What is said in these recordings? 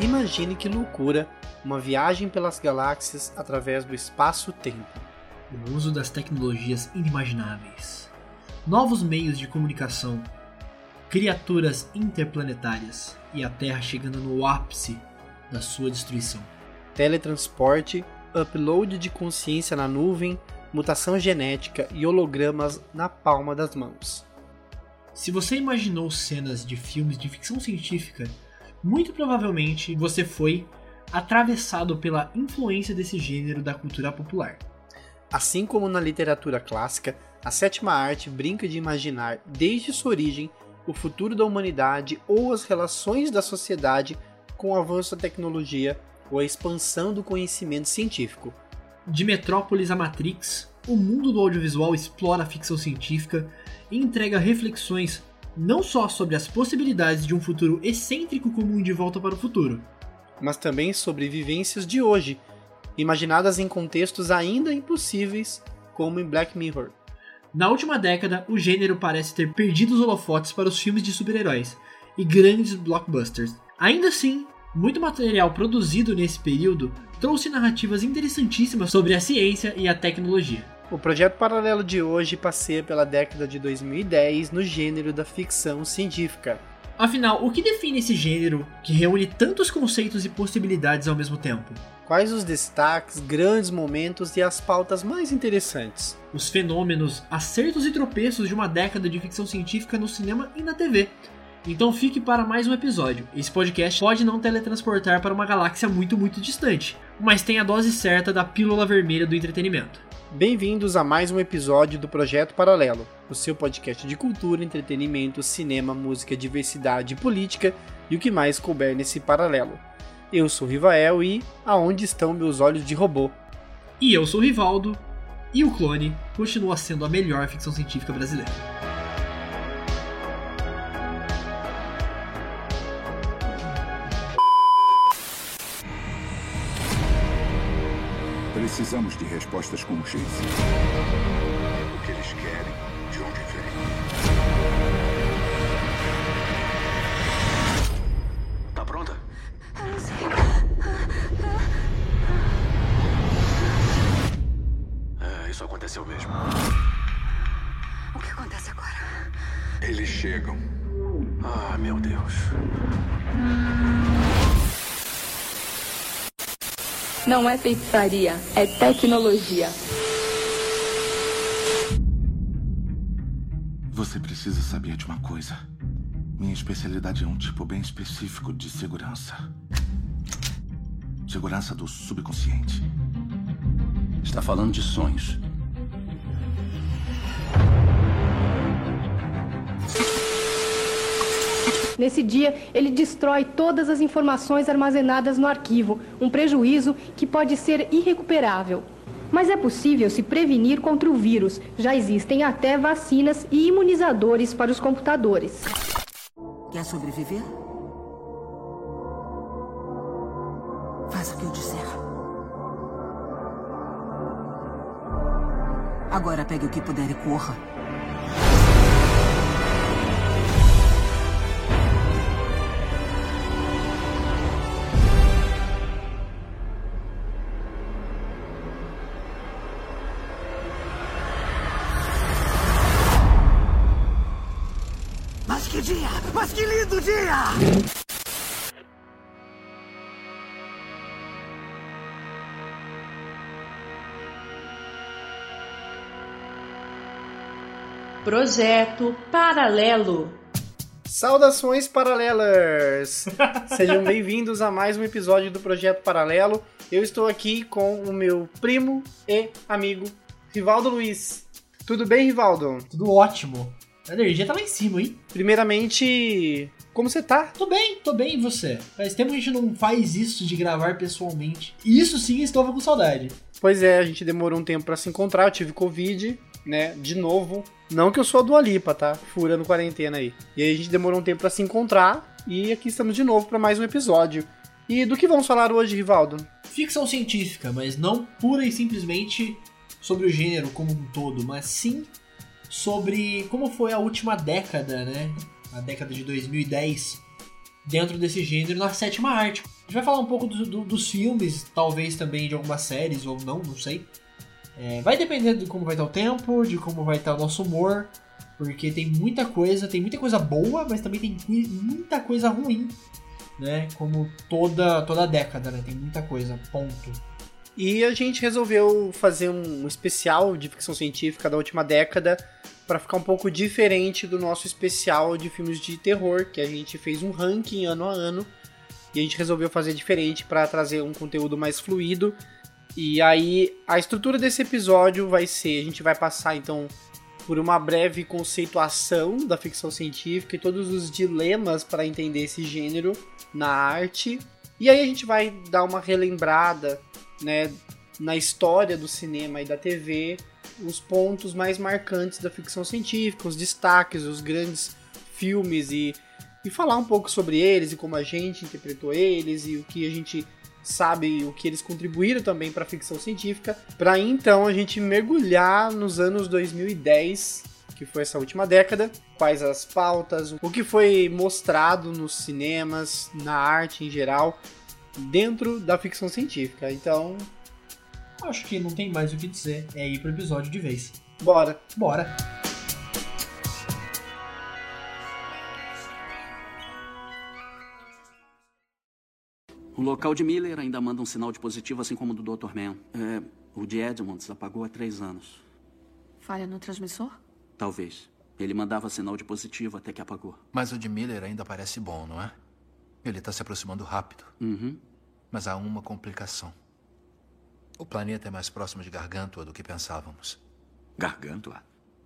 Imagine que loucura uma viagem pelas galáxias através do espaço-tempo. O uso das tecnologias inimagináveis, novos meios de comunicação, criaturas interplanetárias e a Terra chegando no ápice da sua destruição. Teletransporte, upload de consciência na nuvem, mutação genética e hologramas na palma das mãos. Se você imaginou cenas de filmes de ficção científica, muito provavelmente você foi atravessado pela influência desse gênero da cultura popular. Assim como na literatura clássica, a sétima arte brinca de imaginar, desde sua origem, o futuro da humanidade ou as relações da sociedade com o avanço da tecnologia ou a expansão do conhecimento científico. De Metrópolis a Matrix, o mundo do audiovisual explora a ficção científica e entrega reflexões não só sobre as possibilidades de um futuro excêntrico como um De Volta para o Futuro, mas também sobre vivências de hoje, imaginadas em contextos ainda impossíveis, como em Black Mirror. Na última década, o gênero parece ter perdido os holofotes para os filmes de super-heróis e grandes blockbusters. Ainda assim, muito material produzido nesse período trouxe narrativas interessantíssimas sobre a ciência e a tecnologia. O projeto paralelo de hoje passeia pela década de 2010 no gênero da ficção científica. Afinal, o que define esse gênero que reúne tantos conceitos e possibilidades ao mesmo tempo? Quais os destaques, grandes momentos e as pautas mais interessantes? Os fenômenos, acertos e tropeços de uma década de ficção científica no cinema e na TV. Então fique para mais um episódio. Esse podcast pode não teletransportar para uma galáxia muito, muito distante, mas tem a dose certa da pílula vermelha do entretenimento. Bem-vindos a mais um episódio do Projeto Paralelo, o seu podcast de cultura, entretenimento, cinema, música, diversidade, política e o que mais couber nesse paralelo. Eu sou Rivael e aonde estão meus olhos de robô? E eu sou Rivaldo e o Clone continua sendo a melhor ficção científica brasileira. Precisamos de respostas como Chase. O que eles querem, de onde vem. Tá pronta? Eu não sei. É, isso aconteceu mesmo. O que acontece agora? Eles chegam. Ah, meu Deus. Não é feitiçaria, é tecnologia. Você precisa saber de uma coisa. Minha especialidade é um tipo bem específico de segurança. Segurança do subconsciente. Está falando de sonhos. Nesse dia, ele destrói todas as informações armazenadas no arquivo, um prejuízo que pode ser irrecuperável. Mas é possível se prevenir contra o vírus. Já existem até vacinas e imunizadores para os computadores. Quer sobreviver? Faz o que eu disser. Agora pegue o que puder e corra. Dia! Projeto Paralelo. Saudações paralelas! Sejam bem-vindos a mais um episódio do Projeto Paralelo. Eu estou aqui com o meu primo e amigo, Rivaldo Luiz. Tudo bem, Rivaldo? Tudo ótimo. A energia tá lá em cima, hein? Primeiramente, como você tá? Tô bem, tô bem, e você? Faz tempo que a gente não faz isso de gravar pessoalmente. E isso sim, estava com saudade. Pois é, a gente demorou um tempo para se encontrar, eu tive Covid, né? De novo. Não que eu sou a Dua Lipa, tá? Furando quarentena aí. E aí a gente demorou um tempo para se encontrar e aqui estamos de novo para mais um episódio. E do que vamos falar hoje, Rivaldo? ficção científica, mas não pura e simplesmente sobre o gênero como um todo, mas sim sobre como foi a última década, né? A década de 2010 dentro desse gênero na sétima arte. A gente vai falar um pouco do, do, dos filmes, talvez também de algumas séries ou não, não sei. É, vai depender de como vai estar o tempo, de como vai estar o nosso humor, porque tem muita coisa, tem muita coisa boa, mas também tem muita coisa ruim, né? Como toda toda década, né? Tem muita coisa, ponto. E a gente resolveu fazer um especial de ficção científica da última década para ficar um pouco diferente do nosso especial de filmes de terror, que a gente fez um ranking ano a ano e a gente resolveu fazer diferente para trazer um conteúdo mais fluido. E aí a estrutura desse episódio vai ser, a gente vai passar então por uma breve conceituação da ficção científica e todos os dilemas para entender esse gênero na arte. E aí a gente vai dar uma relembrada, né, na história do cinema e da TV, os pontos mais marcantes da ficção científica, os destaques, os grandes filmes e, e falar um pouco sobre eles e como a gente interpretou eles e o que a gente sabe o que eles contribuíram também para a ficção científica, para então a gente mergulhar nos anos 2010, que foi essa última década, quais as pautas, o que foi mostrado nos cinemas, na arte em geral, dentro da ficção científica. Então, acho que não tem mais o que dizer, é ir pro episódio de vez. Bora. Bora. O local de Miller ainda manda um sinal de positivo, assim como o do Dr. Man. É, o de Edmonds apagou há três anos. Falha no transmissor? Talvez. Ele mandava sinal de positivo até que apagou. Mas o de Miller ainda parece bom, não é? Ele está se aproximando rápido. Uhum. Mas há uma complicação. O planeta é mais próximo de Gargantua do que pensávamos. Gargantua?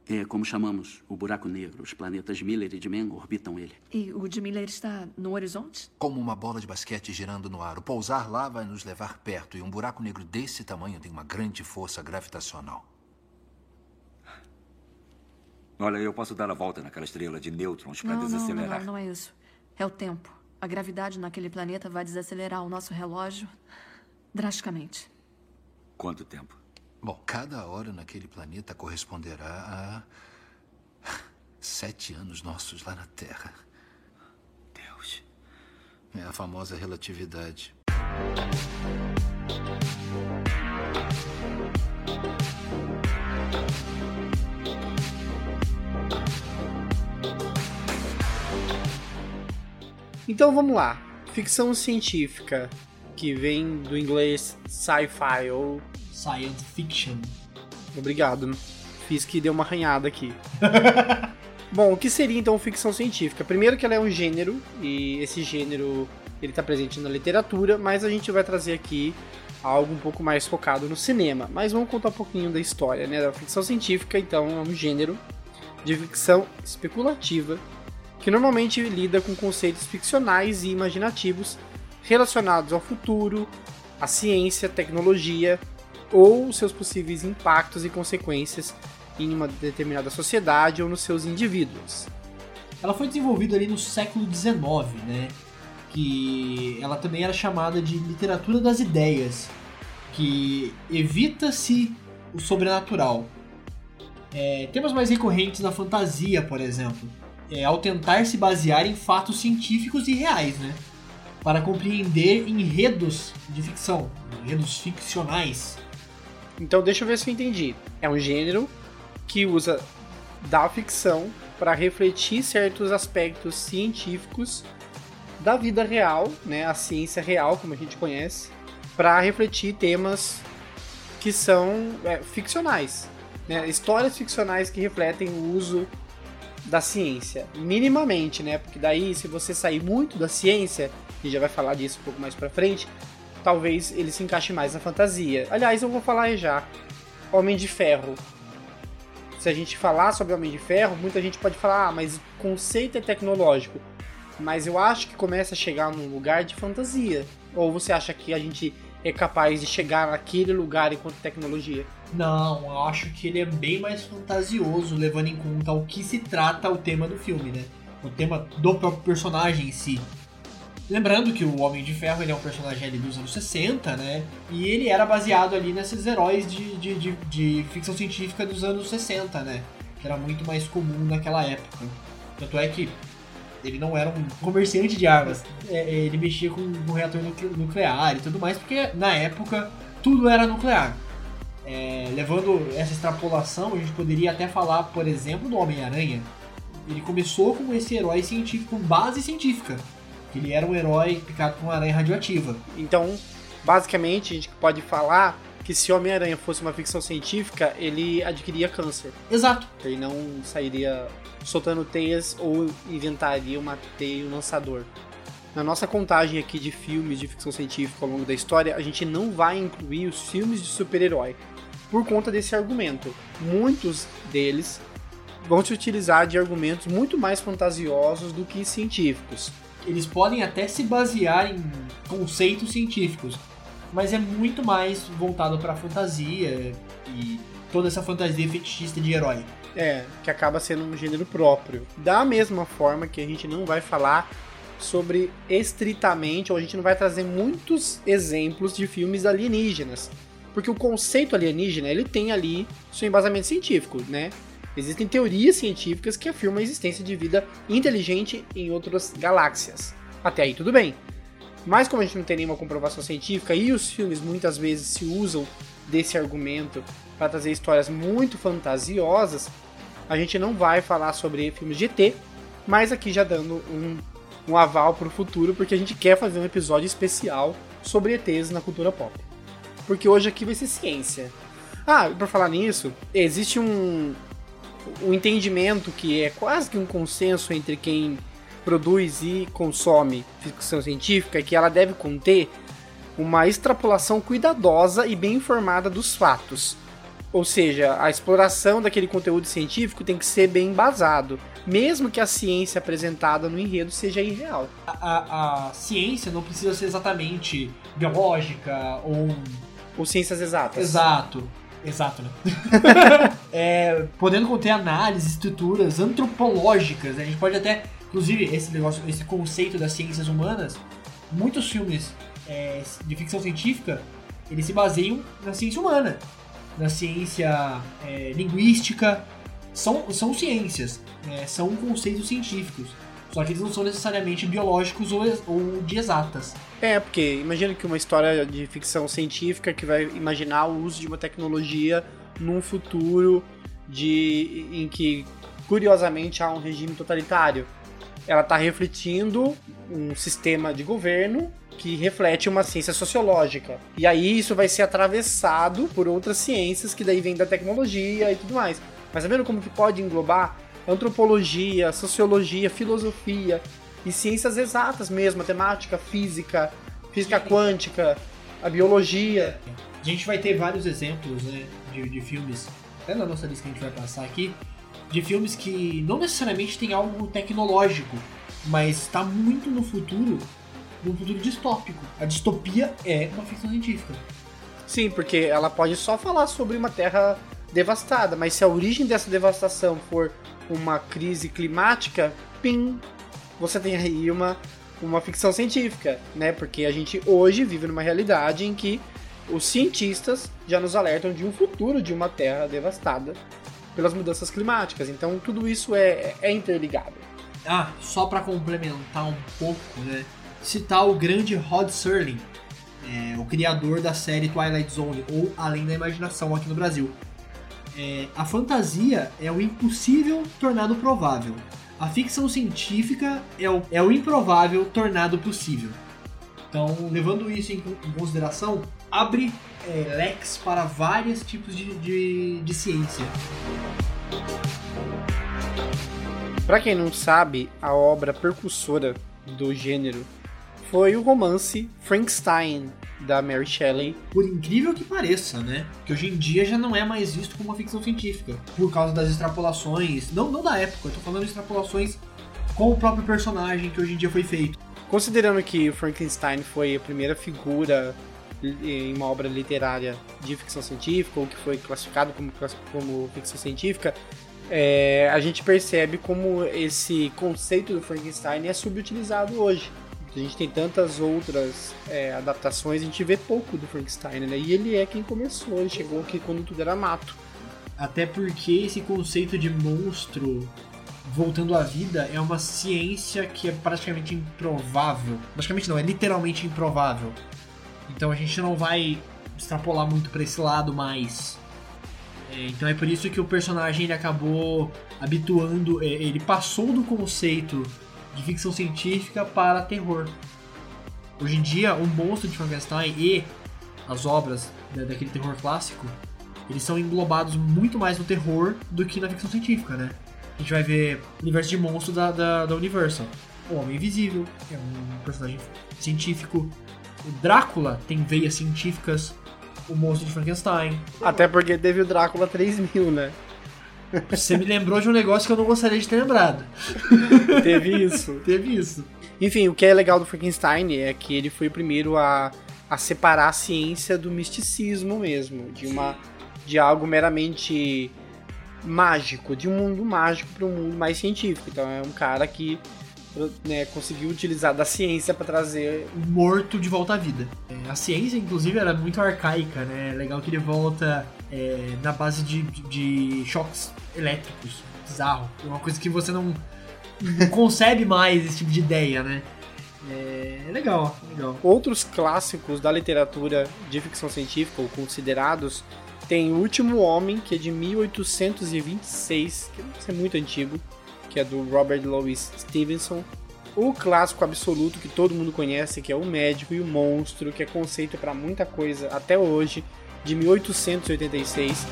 É como chamamos o buraco negro. Os planetas Miller e de orbitam ele. E o de Miller está no horizonte? Como uma bola de basquete girando no ar. O pousar lá vai nos levar perto. E um buraco negro desse tamanho tem uma grande força gravitacional. Olha, eu posso dar a volta naquela estrela de nêutrons para desacelerar. Não, não, não é isso. É o tempo. A gravidade naquele planeta vai desacelerar o nosso relógio drasticamente. Quanto tempo? Bom, cada hora naquele planeta corresponderá a. sete anos nossos lá na Terra. Deus. É a famosa relatividade. Então vamos lá. Ficção científica, que vem do inglês sci-fi ou science fiction. Obrigado. Fiz que deu uma arranhada aqui. Bom, o que seria então ficção científica? Primeiro que ela é um gênero e esse gênero ele está presente na literatura, mas a gente vai trazer aqui algo um pouco mais focado no cinema. Mas vamos contar um pouquinho da história, né? Da ficção científica, então, é um gênero de ficção especulativa que normalmente lida com conceitos ficcionais e imaginativos relacionados ao futuro, à ciência, tecnologia ou seus possíveis impactos e consequências em uma determinada sociedade ou nos seus indivíduos. Ela foi desenvolvida ali no século XIX, né? Que ela também era chamada de literatura das ideias, que evita-se o sobrenatural. É, temas mais recorrentes na fantasia, por exemplo, é, ao tentar se basear em fatos científicos e reais, né? Para compreender enredos de ficção, enredos ficcionais. Então deixa eu ver se eu entendi. É um gênero que usa da ficção para refletir certos aspectos científicos da vida real, né, a ciência real, como a gente conhece, para refletir temas que são é, ficcionais, né, histórias ficcionais que refletem o uso da ciência, minimamente, né, porque daí se você sair muito da ciência, e já vai falar disso um pouco mais para frente, talvez ele se encaixe mais na fantasia. Aliás, eu vou falar já. Homem de Ferro. Se a gente falar sobre Homem de Ferro, muita gente pode falar, ah, mas conceito é tecnológico. Mas eu acho que começa a chegar num lugar de fantasia. Ou você acha que a gente é capaz de chegar naquele lugar enquanto tecnologia? Não, eu acho que ele é bem mais fantasioso, levando em conta o que se trata o tema do filme, né? O tema do próprio personagem em si. Lembrando que o Homem de Ferro ele é um personagem ali dos anos 60, né? E ele era baseado ali nesses heróis de, de, de, de ficção científica dos anos 60, né? Que era muito mais comum naquela época. Tanto é que ele não era um comerciante de armas. É, ele mexia com um reator nuclear e tudo mais, porque na época tudo era nuclear. É, levando essa extrapolação, a gente poderia até falar, por exemplo, do Homem-Aranha. Ele começou como esse herói científico, com base científica. Ele era um herói picado com uma aranha radioativa. Então, basicamente, a gente pode falar que se Homem-Aranha fosse uma ficção científica, ele adquiria câncer. Exato. Ele não sairia soltando teias ou inventaria uma teia e um lançador. Na nossa contagem aqui de filmes de ficção científica ao longo da história, a gente não vai incluir os filmes de super-herói por conta desse argumento. Muitos deles vão se utilizar de argumentos muito mais fantasiosos do que científicos. Eles podem até se basear em conceitos científicos, mas é muito mais voltado para fantasia e toda essa fantasia fetichista de herói. É, que acaba sendo um gênero próprio. Da mesma forma que a gente não vai falar sobre estritamente, ou a gente não vai trazer muitos exemplos de filmes alienígenas. Porque o conceito alienígena, ele tem ali seu embasamento científico, né? Existem teorias científicas que afirmam a existência de vida inteligente em outras galáxias. Até aí tudo bem. Mas como a gente não tem nenhuma comprovação científica e os filmes muitas vezes se usam desse argumento para trazer histórias muito fantasiosas, a gente não vai falar sobre filmes de ET, mas aqui já dando um, um aval para o futuro, porque a gente quer fazer um episódio especial sobre ETs na cultura pop. Porque hoje aqui vai ser ciência. Ah, para falar nisso, existe um, um entendimento que é quase que um consenso entre quem produz e consome ficção científica, que ela deve conter uma extrapolação cuidadosa e bem informada dos fatos. Ou seja, a exploração daquele conteúdo científico tem que ser bem embasado, mesmo que a ciência apresentada no enredo seja irreal. A, a, a ciência não precisa ser exatamente biológica ou. Ou ciências exatas. Exato. Exato, né? é, podendo conter análises, estruturas antropológicas. Né? A gente pode até, inclusive, esse negócio, esse conceito das ciências humanas, muitos filmes é, de ficção científica, eles se baseiam na ciência humana, na ciência é, linguística. São, são ciências, né? são conceitos científicos. Só que eles não são necessariamente biológicos ou, ou de exatas. É, porque imagina que uma história de ficção científica que vai imaginar o uso de uma tecnologia num futuro de em que curiosamente há um regime totalitário. Ela está refletindo um sistema de governo que reflete uma ciência sociológica. E aí isso vai ser atravessado por outras ciências que daí vem da tecnologia e tudo mais. Mas tá vendo como que pode englobar antropologia, sociologia, filosofia e ciências exatas mesmo, matemática, física, física quântica, a biologia. A gente vai ter vários exemplos né, de, de filmes, até na nossa lista que a gente vai passar aqui, de filmes que não necessariamente tem algo tecnológico, mas está muito no futuro, num futuro distópico. A distopia é uma ficção científica. Sim, porque ela pode só falar sobre uma terra devastada, mas se a origem dessa devastação for uma crise climática, pim, você tem aí uma, uma ficção científica, né? Porque a gente hoje vive numa realidade em que os cientistas já nos alertam de um futuro de uma Terra devastada pelas mudanças climáticas. Então tudo isso é, é interligado. Ah, só para complementar um pouco, né? Citar o grande Rod Serling, é, o criador da série Twilight Zone ou Além da Imaginação aqui no Brasil. É, a fantasia é o impossível tornado provável. A ficção científica é o, é o improvável tornado possível. Então, levando isso em, em consideração, abre é, leques para vários tipos de, de, de ciência. Para quem não sabe, a obra percussora do gênero foi o romance Frankenstein, da Mary Shelley. Por incrível que pareça, né? Que hoje em dia já não é mais visto como uma ficção científica. Por causa das extrapolações, não, não da época, eu tô falando de extrapolações com o próprio personagem que hoje em dia foi feito. Considerando que Frankenstein foi a primeira figura em uma obra literária de ficção científica, ou que foi classificado como, como ficção científica, é, a gente percebe como esse conceito do Frankenstein é subutilizado hoje A gente tem tantas outras é, adaptações, a gente vê pouco do Frankenstein, né? E ele é quem começou, ele chegou aqui quando tudo era mato. Até porque esse conceito de monstro voltando à vida é uma ciência que é praticamente improvável. Praticamente não, é literalmente improvável. Então a gente não vai extrapolar muito para esse lado mais. É, então é por isso que o personagem ele acabou habituando, é, ele passou do conceito de ficção científica para terror. Hoje em dia, o monstro de Frankenstein e as obras daquele terror clássico, eles são englobados muito mais no terror do que na ficção científica, né? A gente vai ver o universo de monstro da, da, da Universal. O Homem Invisível, que é um personagem científico. O Drácula tem veias científicas. O monstro de Frankenstein. Até porque teve o Drácula 3000, né? Você me lembrou de um negócio que eu não gostaria de ter lembrado. Teve isso. Teve isso. Enfim, o que é legal do Frankenstein é que ele foi o primeiro a, a separar a ciência do misticismo mesmo, de uma de algo meramente mágico, de um mundo mágico para um mundo mais científico. Então é um cara que né, conseguiu utilizar da ciência para trazer o morto de volta à vida. É, a ciência, inclusive, era muito arcaica, né? É legal que ele volta é, na base de, de choques elétricos. Bizarro. É uma coisa que você não, não concebe mais esse tipo de ideia, né? É legal, legal. Outros clássicos da literatura de ficção científica, ou considerados, tem O Último Homem, que é de 1826, que é muito antigo, que é do Robert Louis Stevenson. O clássico absoluto que todo mundo conhece, que é O Médico e o Monstro, que é conceito para muita coisa até hoje, de 1886.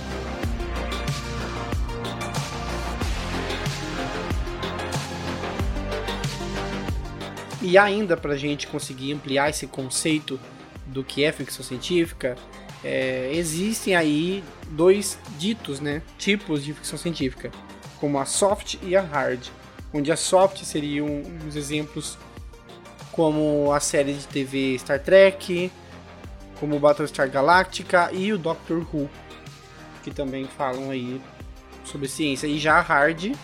E ainda para a gente conseguir ampliar esse conceito do que é ficção científica, é, existem aí dois ditos, né, tipos de ficção científica, como a soft e a hard. Onde a soft seriam uns exemplos como a série de TV Star Trek, como Battlestar Galactica e o Doctor Who, que também falam aí sobre ciência. E já a hard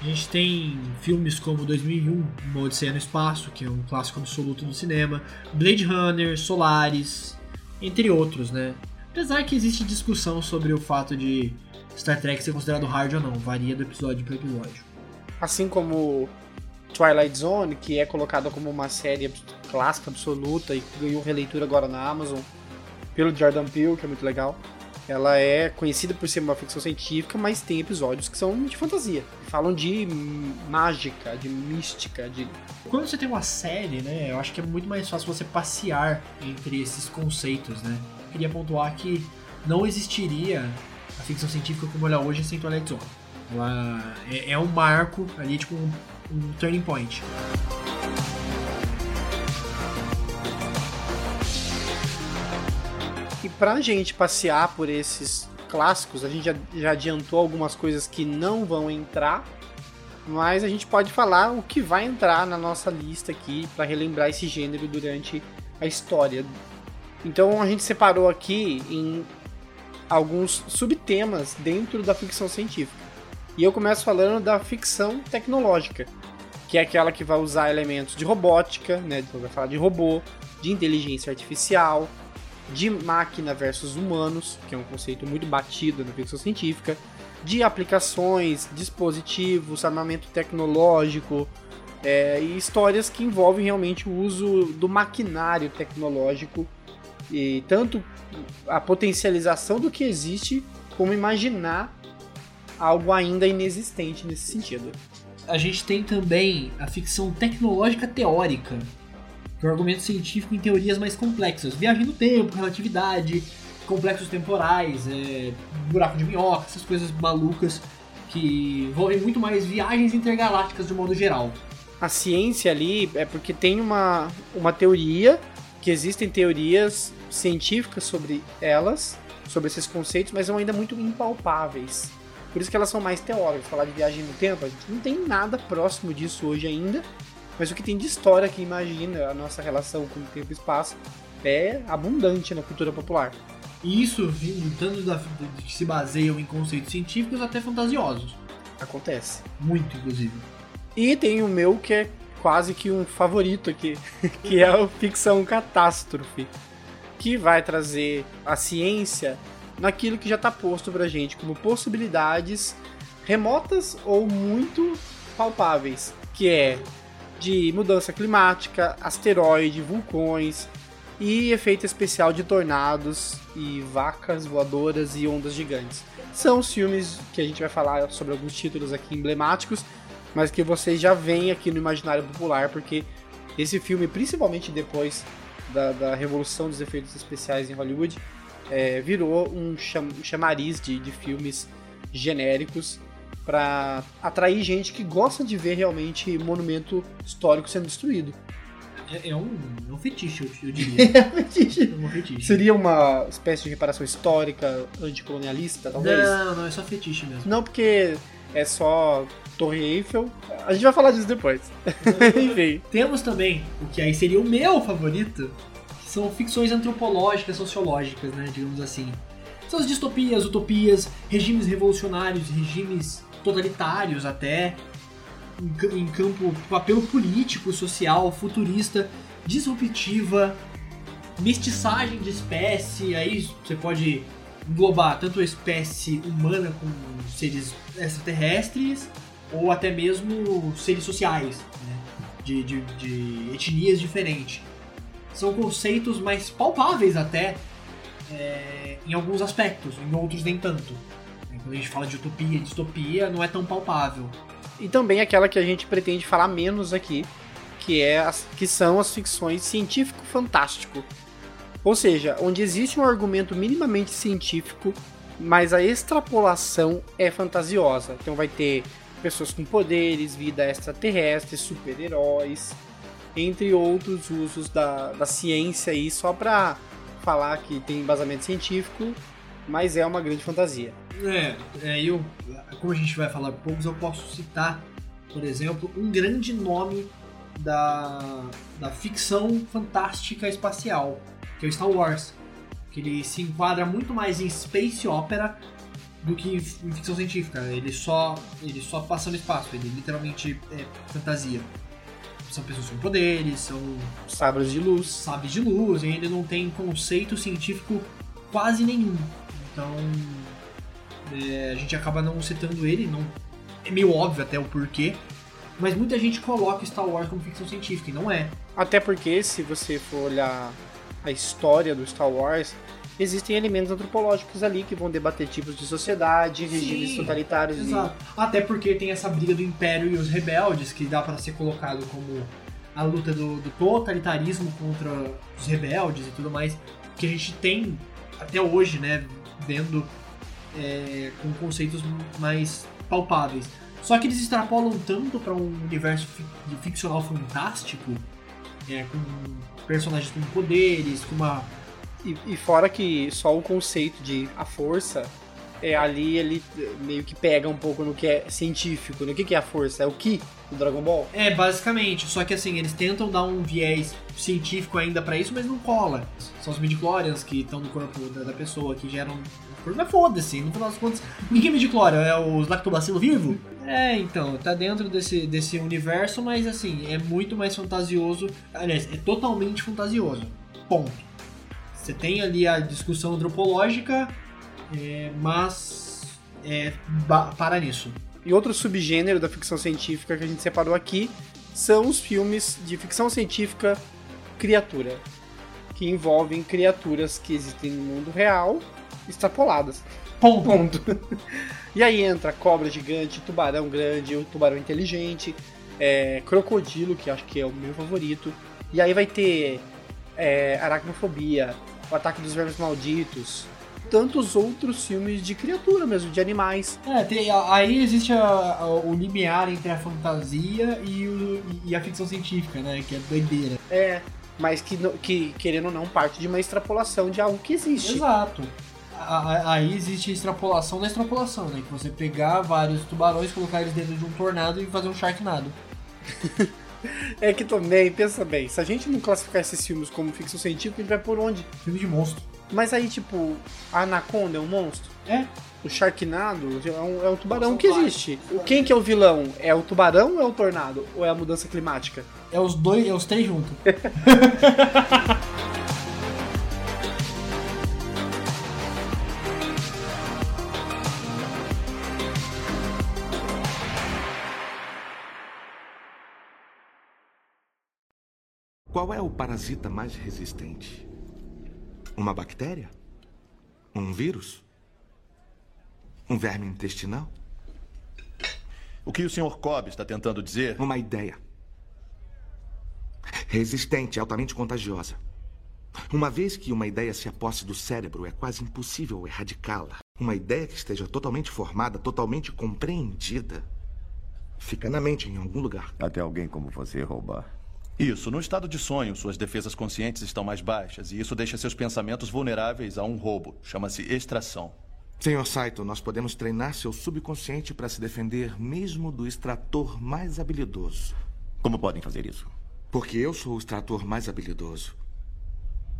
a gente tem filmes como 2001, Uma Odisseia no Espaço, que é um clássico absoluto do cinema, Blade Runner, Solaris, entre outros, né? Apesar que existe discussão sobre o fato de Star Trek ser considerado hard ou não, varia do episódio para episódio. Assim como Twilight Zone, que é colocada como uma série clássica absoluta e ganhou releitura agora na Amazon pelo Jordan Peele, que é muito legal. Ela é conhecida por ser uma ficção científica, mas tem episódios que são de fantasia. Falam de mágica, de mística, de. Quando você tem uma série, né? Eu acho que é muito mais fácil você passear entre esses conceitos, né? Eu queria pontuar que não existiria a ficção científica como ela é hoje sem Twilight Zone. Ela é, é um marco ali, tipo um, um turning point. E pra gente passear por esses clássicos, a gente já, já adiantou algumas coisas que não vão entrar, mas a gente pode falar o que vai entrar na nossa lista aqui para relembrar esse gênero durante a história. Então a gente separou aqui em alguns subtemas dentro da ficção científica. E eu começo falando da ficção tecnológica, que é aquela que vai usar elementos de robótica, né? Então vai falar de robô, de inteligência artificial, de máquina versus humanos, que é um conceito muito batido na ficção científica, de aplicações, dispositivos, armamento tecnológico é, e histórias que envolvem realmente o uso do maquinário tecnológico e tanto a potencialização do que existe como imaginar algo ainda inexistente nesse sentido. A gente tem também a ficção tecnológica teórica, que é um argumento científico em teorias mais complexas. Viagem no tempo, relatividade, complexos temporais, é, buraco de minhoca, essas coisas malucas que envolvem muito mais viagens intergalácticas de modo geral. A ciência ali é porque tem uma, uma teoria, que existem teorias científicas sobre elas, sobre esses conceitos, mas são ainda muito impalpáveis. Por isso que elas são mais teóricas. Falar de viagem no tempo, a gente não tem nada próximo disso hoje ainda. Mas o que tem de história que imagina a nossa relação com o tempo e espaço é abundante na cultura popular. E isso tanto da, que se baseiam em conceitos científicos até fantasiosos. Acontece. Muito, inclusive. E tem o meu que é quase que um favorito aqui, que é o Ficção Catástrofe, que vai trazer a ciência naquilo que já está posto pra gente como possibilidades remotas ou muito palpáveis, que é de mudança climática, asteroide, vulcões e efeito especial de tornados e vacas voadoras e ondas gigantes. São os filmes que a gente vai falar sobre alguns títulos aqui emblemáticos, mas que vocês já veem aqui no imaginário popular, porque esse filme, principalmente depois da, da revolução dos efeitos especiais em Hollywood, é, virou um cham chamariz de, de filmes genéricos para atrair gente que gosta de ver realmente monumento histórico sendo destruído. É, é, um, é um fetiche, eu, eu diria. é um fetiche. É um fetiche. Seria uma espécie de reparação histórica, anticolonialista, talvez? Não, não, é só fetiche mesmo. Não, porque é só Torre Eiffel. A gente vai falar disso depois. Enfim. Temos também o que aí seria o meu favorito, que são ficções antropológicas, sociológicas, né, digamos assim. São as distopias, utopias, regimes revolucionários, regimes totalitários até, em, campo papel político, social, futurista, disruptiva, mestiçagem de espécie, aí você pode englobar tanto a espécie humana com seres extraterrestres ou até mesmo seres sociais, né? de, de, de, etnias diferentes. São conceitos mais palpáveis até é, em alguns aspectos, em outros nem tanto. Quando a gente fala de utopia distopia, não é tão palpável. E também aquela que a gente pretende falar menos aqui, que, é as, que são as ficções científico-fantástico. Ou seja, onde existe um argumento minimamente científico, mas a extrapolação é fantasiosa. Então vai ter pessoas com poderes, vida extraterrestre, super-heróis, entre outros usos da, da ciência aí, só pra falar que tem embasamento científico, mas é uma grande fantasia. É, é, eu, como a gente vai falar poucos, eu posso citar, por exemplo, um grande nome da, da ficção fantástica espacial, que é o Star Wars. Que ele se enquadra muito mais em space opera do que em ficção científica. Ele só, ele só passa no espaço, ele literalmente é fantasia. São pessoas com poderes, são. Sabres de luz. Sabres de luz, e ele não tem conceito científico quase nenhum. Então, é, a gente acaba não citando ele, não é meio óbvio até o porquê, mas muita gente coloca Star Wars como ficção científica e não é. Até porque, se você for olhar a história do Star Wars, existem elementos antropológicos ali que vão debater tipos de sociedade, regimes Sim, totalitários. Exato. E... Até porque tem essa briga do Império e os rebeldes, que dá para ser colocado como a luta do, do totalitarismo contra os rebeldes e tudo mais, que a gente tem até hoje, né, vendo é, com conceitos mais palpáveis. Só que eles extrapolam tanto para um universo ficcional fantástico, é, com personagens com poderes, com uma. E, e, fora que só o conceito de a força é ali ele meio que pega um pouco no que é científico. No que, que é a força? É o Ki do Dragon Ball? É, basicamente. Só que assim, eles tentam dar um viés científico ainda para isso, mas não cola. São os midichlorians que estão no corpo da, pessoa, que geram mas foda-se, no final das contas, ninguém me declara, é os lactobacilo vivo? É, então, tá dentro desse, desse universo, mas assim, é muito mais fantasioso. Aliás, é totalmente fantasioso. Ponto. Você tem ali a discussão antropológica, é, mas é, para nisso. E outro subgênero da ficção científica que a gente separou aqui são os filmes de ficção científica criatura, que envolvem criaturas que existem no mundo real extrapoladas. Ponto. Ponto. e aí entra cobra gigante, tubarão grande, o tubarão inteligente, é, crocodilo, que acho que é o meu favorito. E aí vai ter é, aracnofobia, o ataque dos vermes malditos, tantos outros filmes de criatura mesmo, de animais. É, tem, aí existe a, a, o limiar entre a fantasia e, o, e, a ficção científica, né? Que é doideira. É, mas que, que querendo ou não parte de uma extrapolação de algo que existe. Exato aí existe a extrapolação da extrapolação, né? Que você pegar vários tubarões, colocar eles dentro de um tornado e fazer um Sharknado. É que também, pensa bem, se a gente não classificar esses filmes como ficção científica, a gente vai por onde? Filme de monstro. Mas aí, tipo, a Anaconda é um monstro? É. O Sharknado é um, é um tubarão que existe. O Quem que é o vilão? É o tubarão ou é o tornado? Ou é a mudança climática? É os dois, é os três juntos. Qual é o parasita mais resistente? Uma bactéria? Um vírus? Um verme intestinal? O que o Sr. Cobb está tentando dizer? Uma ideia. Resistente, altamente contagiosa. Uma vez que uma ideia se aposse do cérebro, é quase impossível erradicá-la. Uma ideia que esteja totalmente formada, totalmente compreendida, fica na mente em algum lugar. Até alguém como você roubar. Isso, no estado de sonho, suas defesas conscientes estão mais baixas e isso deixa seus pensamentos vulneráveis a um roubo. Chama-se extração. Senhor Saito, nós podemos treinar seu subconsciente para se defender mesmo do extrator mais habilidoso. Como podem fazer isso? Porque eu sou o extrator mais habilidoso.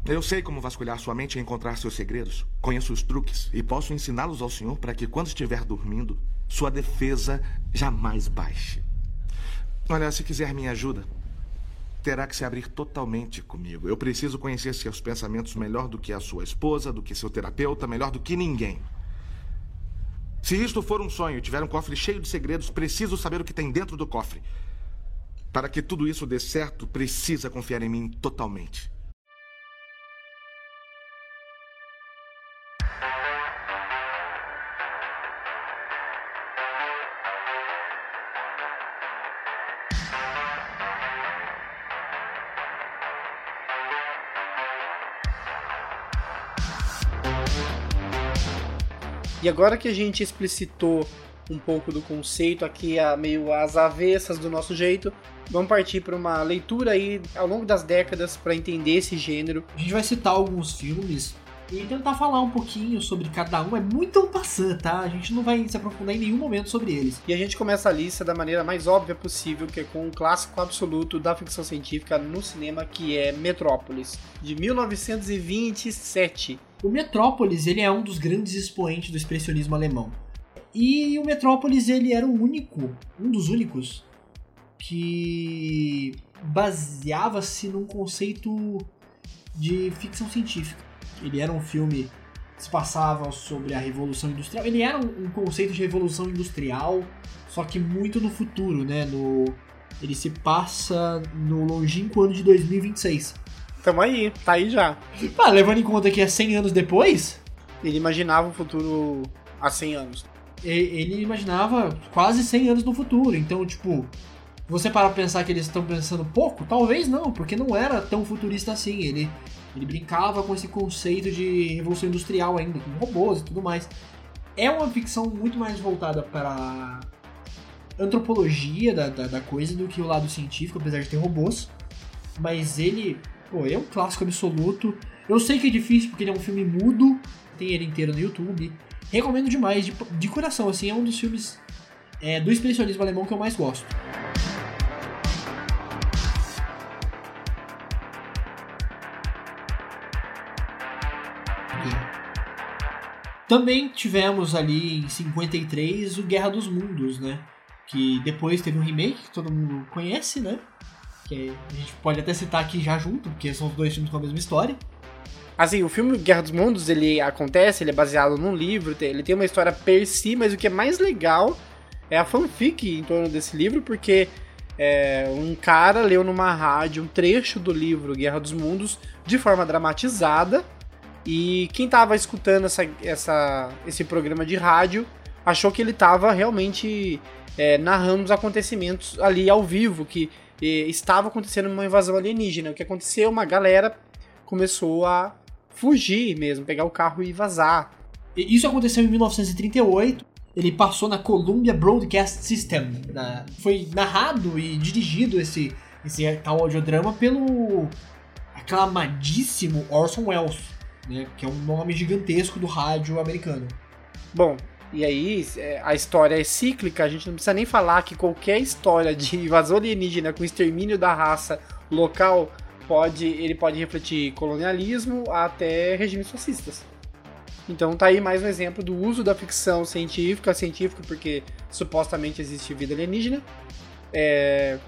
Eu sei como vasculhar sua mente e encontrar seus segredos. Conheço os truques e posso ensiná-los ao senhor para que, quando estiver dormindo, sua defesa jamais baixe. Olha, se quiser minha ajuda, terá que se abrir totalmente comigo. Eu preciso conhecer seus pensamentos melhor do que a sua esposa, do que seu terapeuta, melhor do que ninguém. Se isto for um sonho e tiver um cofre cheio de segredos, preciso saber o que tem dentro do cofre. Para que tudo isso dê certo, precisa confiar em mim totalmente. E agora que a gente explicitou um pouco do conceito aqui, a, meio às avessas do nosso jeito, vamos partir para uma leitura aí ao longo das décadas para entender esse gênero. A gente vai citar alguns filmes e tentar falar um pouquinho sobre cada um. É muito passando, tá? A gente não vai se aprofundar em nenhum momento sobre eles. E a gente começa a lista da maneira mais óbvia possível, que é com um clássico absoluto da ficção científica no cinema, que é Metrópolis, de 1927. O Metrópolis, ele é um dos grandes expoentes do expressionismo alemão. E o Metrópolis, ele era o único, um dos únicos, que baseava-se num conceito de ficção científica. Ele era um filme que se passava sobre a Revolução Industrial. Ele era um, conceito de Revolução Industrial, só que muito no futuro, né? No, ele se passa no longínquo ano de 2026. Tamo aí, tá aí já. Ah, levando em conta que é 100 anos depois... Ele imaginava o futuro há 100 anos. Ele imaginava quase 100 anos no futuro, então, tipo... Você para pensar que eles estão pensando pouco? Talvez não, porque não era tão futurista assim. Ele, ele brincava com esse conceito de revolução industrial ainda, com robôs e tudo mais. É uma ficção muito mais voltada para antropologia da, da, da coisa do que o lado científico, apesar de ter robôs. Mas ele Pô, é um clássico absoluto. Eu sei que é difícil porque ele é um filme mudo, tem ele inteiro no YouTube. Recomendo demais, de, de coração, assim, é um dos filmes é, do expressionismo alemão que eu mais gosto. Também tivemos ali em 53 o Guerra dos Mundos, né? Que depois teve um remake que todo mundo conhece, né? Que a gente pode até citar aqui já junto, porque são os dois filmes com a mesma história. Assim, o filme Guerra dos Mundos, ele acontece, ele é baseado num livro, ele tem uma história per si, mas o que é mais legal é a fanfic em torno desse livro, porque é, um cara leu numa rádio um trecho do livro Guerra dos Mundos de forma dramatizada, e quem estava escutando essa, essa, esse programa de rádio achou que ele estava realmente é, narrando os acontecimentos ali ao vivo, que estava acontecendo uma invasão alienígena. O que aconteceu? Uma galera começou a fugir mesmo, pegar o carro e vazar. Isso aconteceu em 1938. Ele passou na Columbia Broadcast System. Na, foi narrado e dirigido esse, esse tal audiodrama pelo aclamadíssimo Orson Welles, né, que é um nome gigantesco do rádio americano. Bom, E aí, é, a história é cíclica, a gente não precisa nem falar que qualquer história de invasão alienígena com extermínio da raça local pode, ele pode refletir colonialismo até regimes fascistas. Então tá aí mais um exemplo do uso da ficção científica, científica porque supostamente existe vida alienígena, é,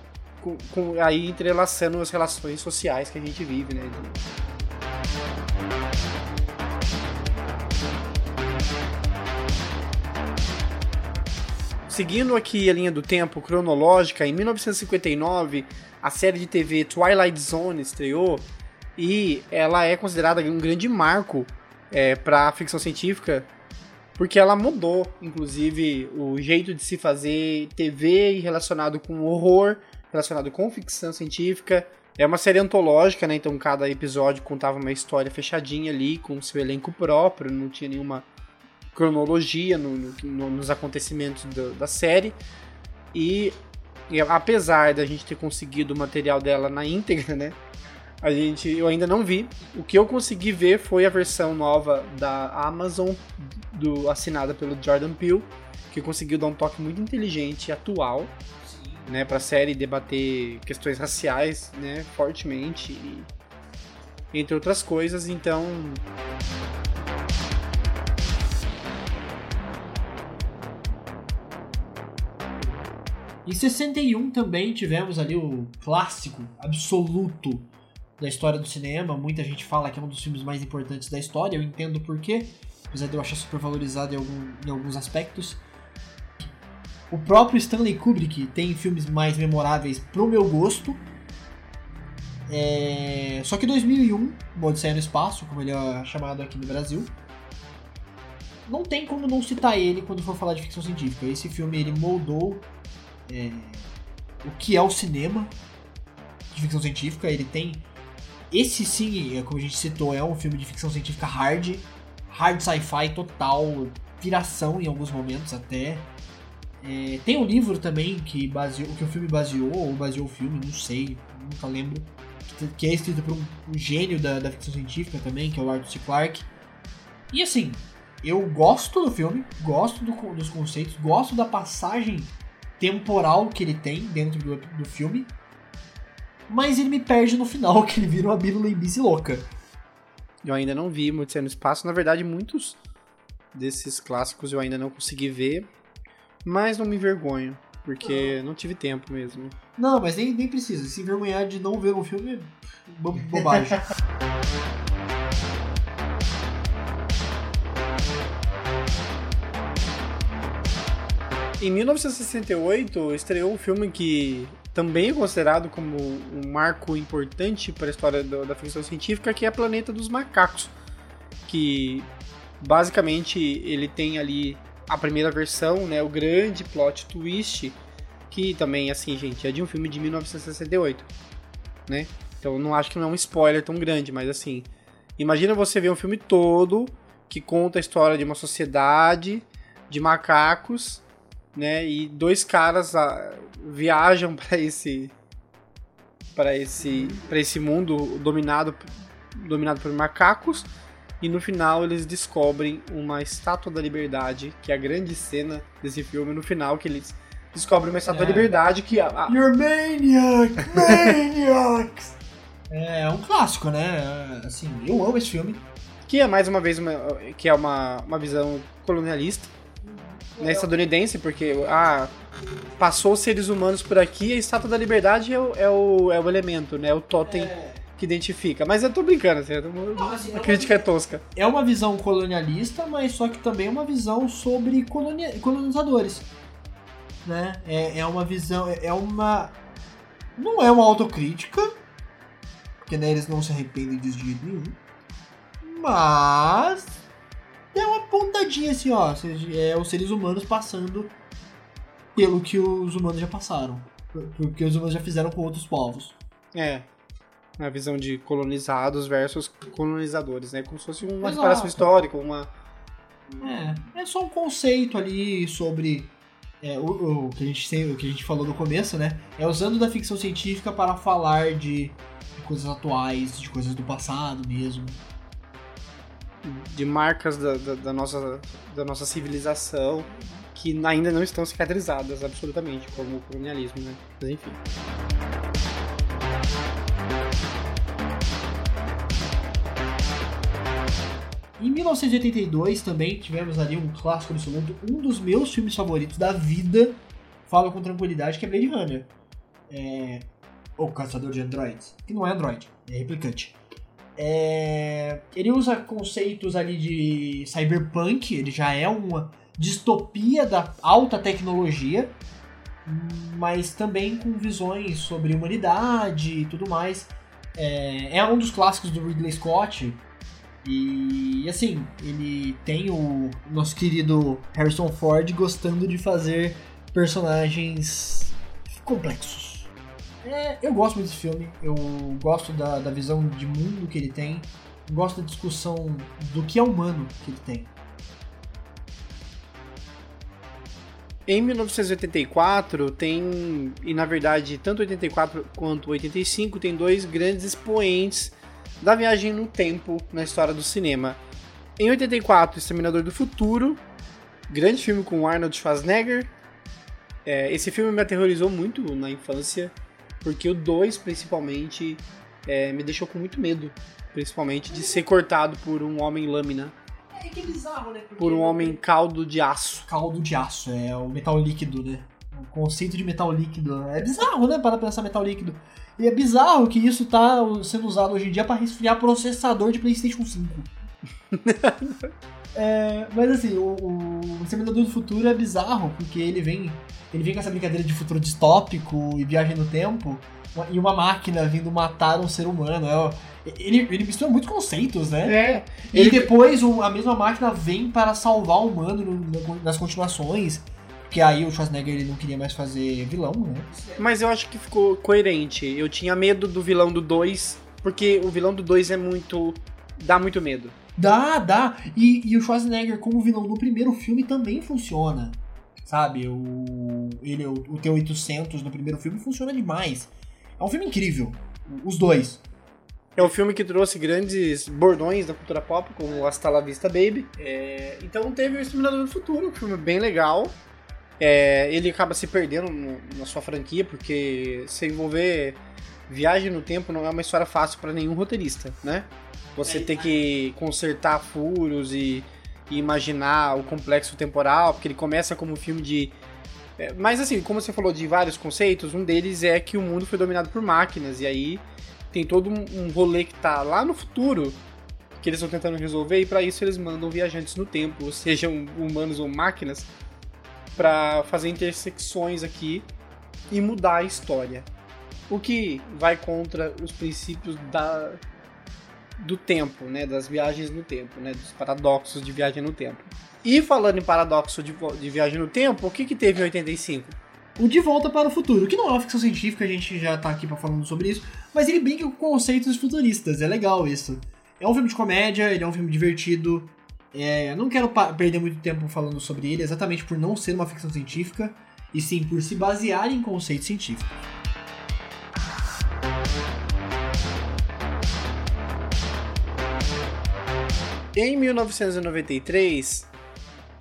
com, com, aí entrelaçando as relações sociais que a gente vive, né? Seguindo aqui a linha do tempo cronológica, em 1959 a série de TV Twilight Zone estreou e ela é considerada um grande marco é, para a ficção científica porque ela mudou, inclusive, o jeito de se fazer TV relacionado com horror, relacionado com ficção científica. É uma série antológica, né? Então cada episódio contava uma história fechadinha ali, com seu elenco próprio, não tinha nenhuma cronologia no, no, nos acontecimentos do, da série. E, e, apesar da gente ter conseguido o material dela na íntegra, né? A gente, eu ainda não vi. O que eu consegui ver foi a versão nova da Amazon, do, assinada pelo Jordan Peele, que conseguiu dar um toque muito inteligente e atual, né, para a série debater questões raciais, né, fortemente, e, entre outras coisas. Então, Em 61 também tivemos ali o clássico absoluto da história do cinema. Muita gente fala que é um dos filmes mais importantes da história, eu entendo por quê, apesar de eu achar super valorizado em, algum, em alguns aspectos. O próprio Stanley Kubrick tem filmes mais memoráveis pro meu gosto. É... Só que 2001, o Odisseia no Espaço, como ele é chamado aqui no Brasil, não tem como não citar ele quando for falar de ficção científica. Esse filme ele moldou é, o que é o cinema de ficção científica. Ele tem. Esse sim, é, como a gente citou, é um filme de ficção científica hard, hard sci-fi total, piração em alguns momentos até. É, tem um livro também que baseou, que o filme baseou, ou baseou o filme, não sei, nunca lembro, que é escrito por um, um gênio da, da, ficção científica também, que é o Arthur C. Clarke. E assim, eu gosto do filme, gosto do, dos conceitos, gosto da passagem temporal que ele tem dentro do, do filme. Mas ele me perde no final, que ele vira uma Bilo Lembice louca. Eu ainda não vi muito no espaço. Na verdade, muitos desses clássicos eu ainda não consegui ver. Mas não me envergonho, porque não, não tive tempo mesmo. Não, mas nem, nem precisa. Se envergonhar de não ver um filme, bo bobagem. Em 1968, estreou um filme que também é considerado como um marco importante para a história do, da ficção científica, que é Planeta dos Macacos, que basicamente ele tem ali a primeira versão, né, o grande plot twist, que também, assim, gente, é de um filme de 1968, né? Então não acho que não é um spoiler tão grande, mas assim, imagina você ver um filme todo que conta a história de uma sociedade de macacos né? E dois caras ah, viajam para esse para esse para esse mundo dominado dominado por macacos e no final eles descobrem uma estátua da liberdade, que é a grande cena desse filme no final que eles descobrem uma estátua é. da liberdade que a, a... You're maniac, maniacs. é, é um clássico, né? Assim, eu amo esse filme. Que é mais uma vez uma, que é uma, uma visão colonialista né, estadunidense, porque ah, passou os seres humanos por aqui, a Estátua da Liberdade é o, é o, é o elemento, né? O totem é. que identifica. Mas eu tô brincando, assim, Não, assim, a crítica é tosca. É uma visão colonialista, mas só que também é uma visão sobre colonia, colonizadores. Né? É, é uma visão, é, é uma... Não é uma autocrítica, porque né, eles não se arrependem de jeito nenhum. Mas é uma pontadinha assim, ó. É os seres humanos passando pelo que os humanos já passaram. Porque os humanos já fizeram com outros povos. É. A visão de colonizados versus colonizadores, né? Como se fosse uma separação histórica, uma. É, é só um conceito ali sobre é, o, o, que a gente, o que a gente falou no começo, né? É usando da ficção científica para falar de, de coisas atuais, de coisas do passado mesmo. De marcas da, da, da nossa, da nossa civilização que ainda não estão cicatrizadas absolutamente, como o colonialismo, né? Mas enfim. Em 1982 também tivemos ali um clássico absoluto, um dos meus filmes favoritos da vida, falo com tranquilidade, que é Blade Runner. É... O Caçador de Androids, que não é Android, é replicante. É... Ele usa conceitos ali de cyberpunk, ele já é uma distopia da alta tecnologia, mas também com visões sobre humanidade e tudo mais. É, é um dos clássicos do Ridley Scott, e assim, ele tem o nosso querido Harrison Ford gostando de fazer personagens complexos. É, eu gosto muito desse filme, eu gosto da, da visão de mundo que ele tem, gosto da discussão do que é humano que ele tem. Em 1984 tem, e na verdade tanto 84 quanto 85 tem dois grandes expoentes da viagem no tempo na história do cinema. Em 84, Exterminador do Futuro, grande filme com Arnold Schwarzenegger. É, esse filme me aterrorizou muito na infância, porque o 2, principalmente, é, me deixou com muito medo, principalmente de ser cortado por um homem lâmina. É que é bizarro, né? Porque por um homem caldo de aço. Caldo de aço, é o metal líquido, né? O conceito de metal líquido. É bizarro, né? Para pensar metal líquido. E é bizarro que isso tá sendo usado hoje em dia para resfriar processador de PlayStation 5. é, mas assim, o, o Exterminador do Futuro é bizarro, porque ele vem, ele vem com essa brincadeira de futuro distópico e viagem no tempo, e uma máquina vindo matar um ser humano. É, ele, ele mistura muitos conceitos, né? É. E ele... depois a mesma máquina vem para salvar o humano nas continuações. Porque aí o Schwarzenegger ele não queria mais fazer vilão, né? Mas eu acho que ficou coerente. Eu tinha medo do vilão do 2, porque o vilão do 2 é muito. dá muito medo. Dá, dá. E, e o Schwarzenegger como vilão do primeiro filme também funciona. Sabe? O, ele, o, o T-800 no primeiro filme funciona demais. É um filme incrível. Os dois. É um filme que trouxe grandes bordões da cultura pop, como Hasta la Vista Baby. É, então teve o Exterminador do Futuro, um filme bem legal. É, ele acaba se perdendo no, na sua franquia, porque se envolver viagem no tempo não é uma história fácil para nenhum roteirista, né? Você é, tem que consertar furos e, e, imaginar o complexo temporal, porque ele começa como um filme de. É, mas assim, como você falou de vários conceitos, um deles é que o mundo foi dominado por máquinas, e aí tem todo um, um rolê que tá lá no futuro que eles estão tentando resolver, e para isso eles mandam viajantes no tempo, sejam humanos ou máquinas, para fazer intersecções aqui e mudar a história. O que vai contra os princípios da do tempo, né, das viagens no tempo, né, dos paradoxos de viagem no tempo. E falando em paradoxo de, de viagem no tempo, o que que teve em 85? O De Volta para o Futuro, que não é uma ficção científica, a gente já tá aqui para falando sobre isso, mas ele brinca com conceitos futuristas, é legal isso. É um filme de comédia, ele é um filme divertido, é, não quero perder muito tempo falando sobre ele, exatamente por não ser uma ficção científica, e sim por se basear em conceitos científicos. Em 1993,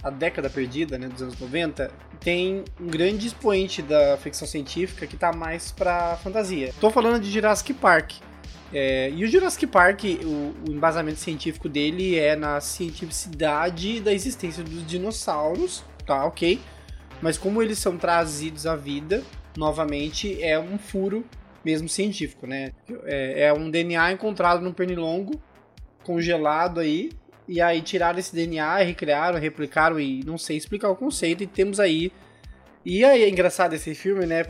a década perdida, né, dos anos 90, tem um grande expoente da ficção científica que está mais para fantasia. Estou falando de Jurassic Park. É, e o Jurassic Park, o, o, embasamento científico dele é na cientificidade da existência dos dinossauros, tá, ok? Mas como eles são trazidos à vida, novamente, é um furo mesmo científico, né? É, é um DNA encontrado num pernilongo, congelado aí, e aí tiraram esse DNA, recriaram, replicaram e não sei explicar o conceito, e temos aí... E aí é engraçado esse filme, né,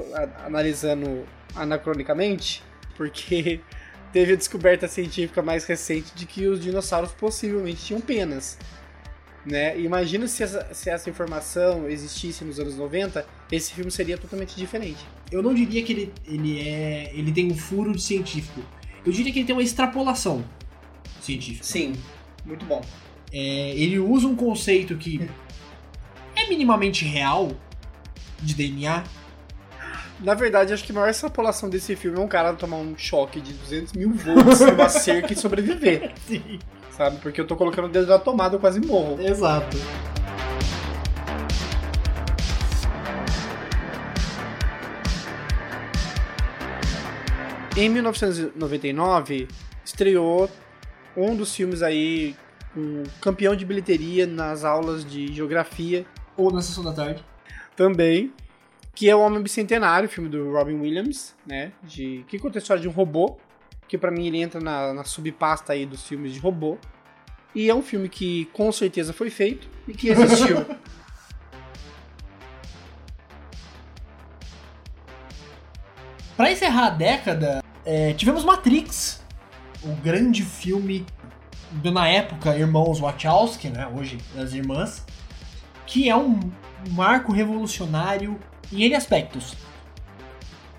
analisando anacronicamente, porque teve a descoberta científica mais recente de que os dinossauros possivelmente tinham penas. Né? Imagina se essa, se essa informação existisse nos anos 90, esse filme seria totalmente diferente. Eu não diria que ele, ele é. ele tem um furo científico. Eu diria que ele tem uma extrapolação científica. Sim, muito bom. É, ele usa um conceito que é minimamente real de DNA, Na verdade, acho que a maior extrapolação desse filme é um cara tomar um choque de 200 mil volts numa cerca e sobreviver. Sim. Sabe? Porque eu tô colocando o dedo na tomada e quase morro. Exato. Em 1999, estreou um dos filmes aí, um campeão de bilheteria nas aulas de geografia. Ou na sessão da tarde. Também. Que é o Homem Bicentenário, filme do Robin Williams, né? De, que conta a história de um robô. Que para mim ele entra na, na subpasta aí dos filmes de robô. E é um filme que com certeza foi feito e que existiu. Pra encerrar a década, é, tivemos Matrix, o grande filme do, na época, Irmãos Wachowski, né? Hoje, as irmãs, que é um marco revolucionário em N aspectos.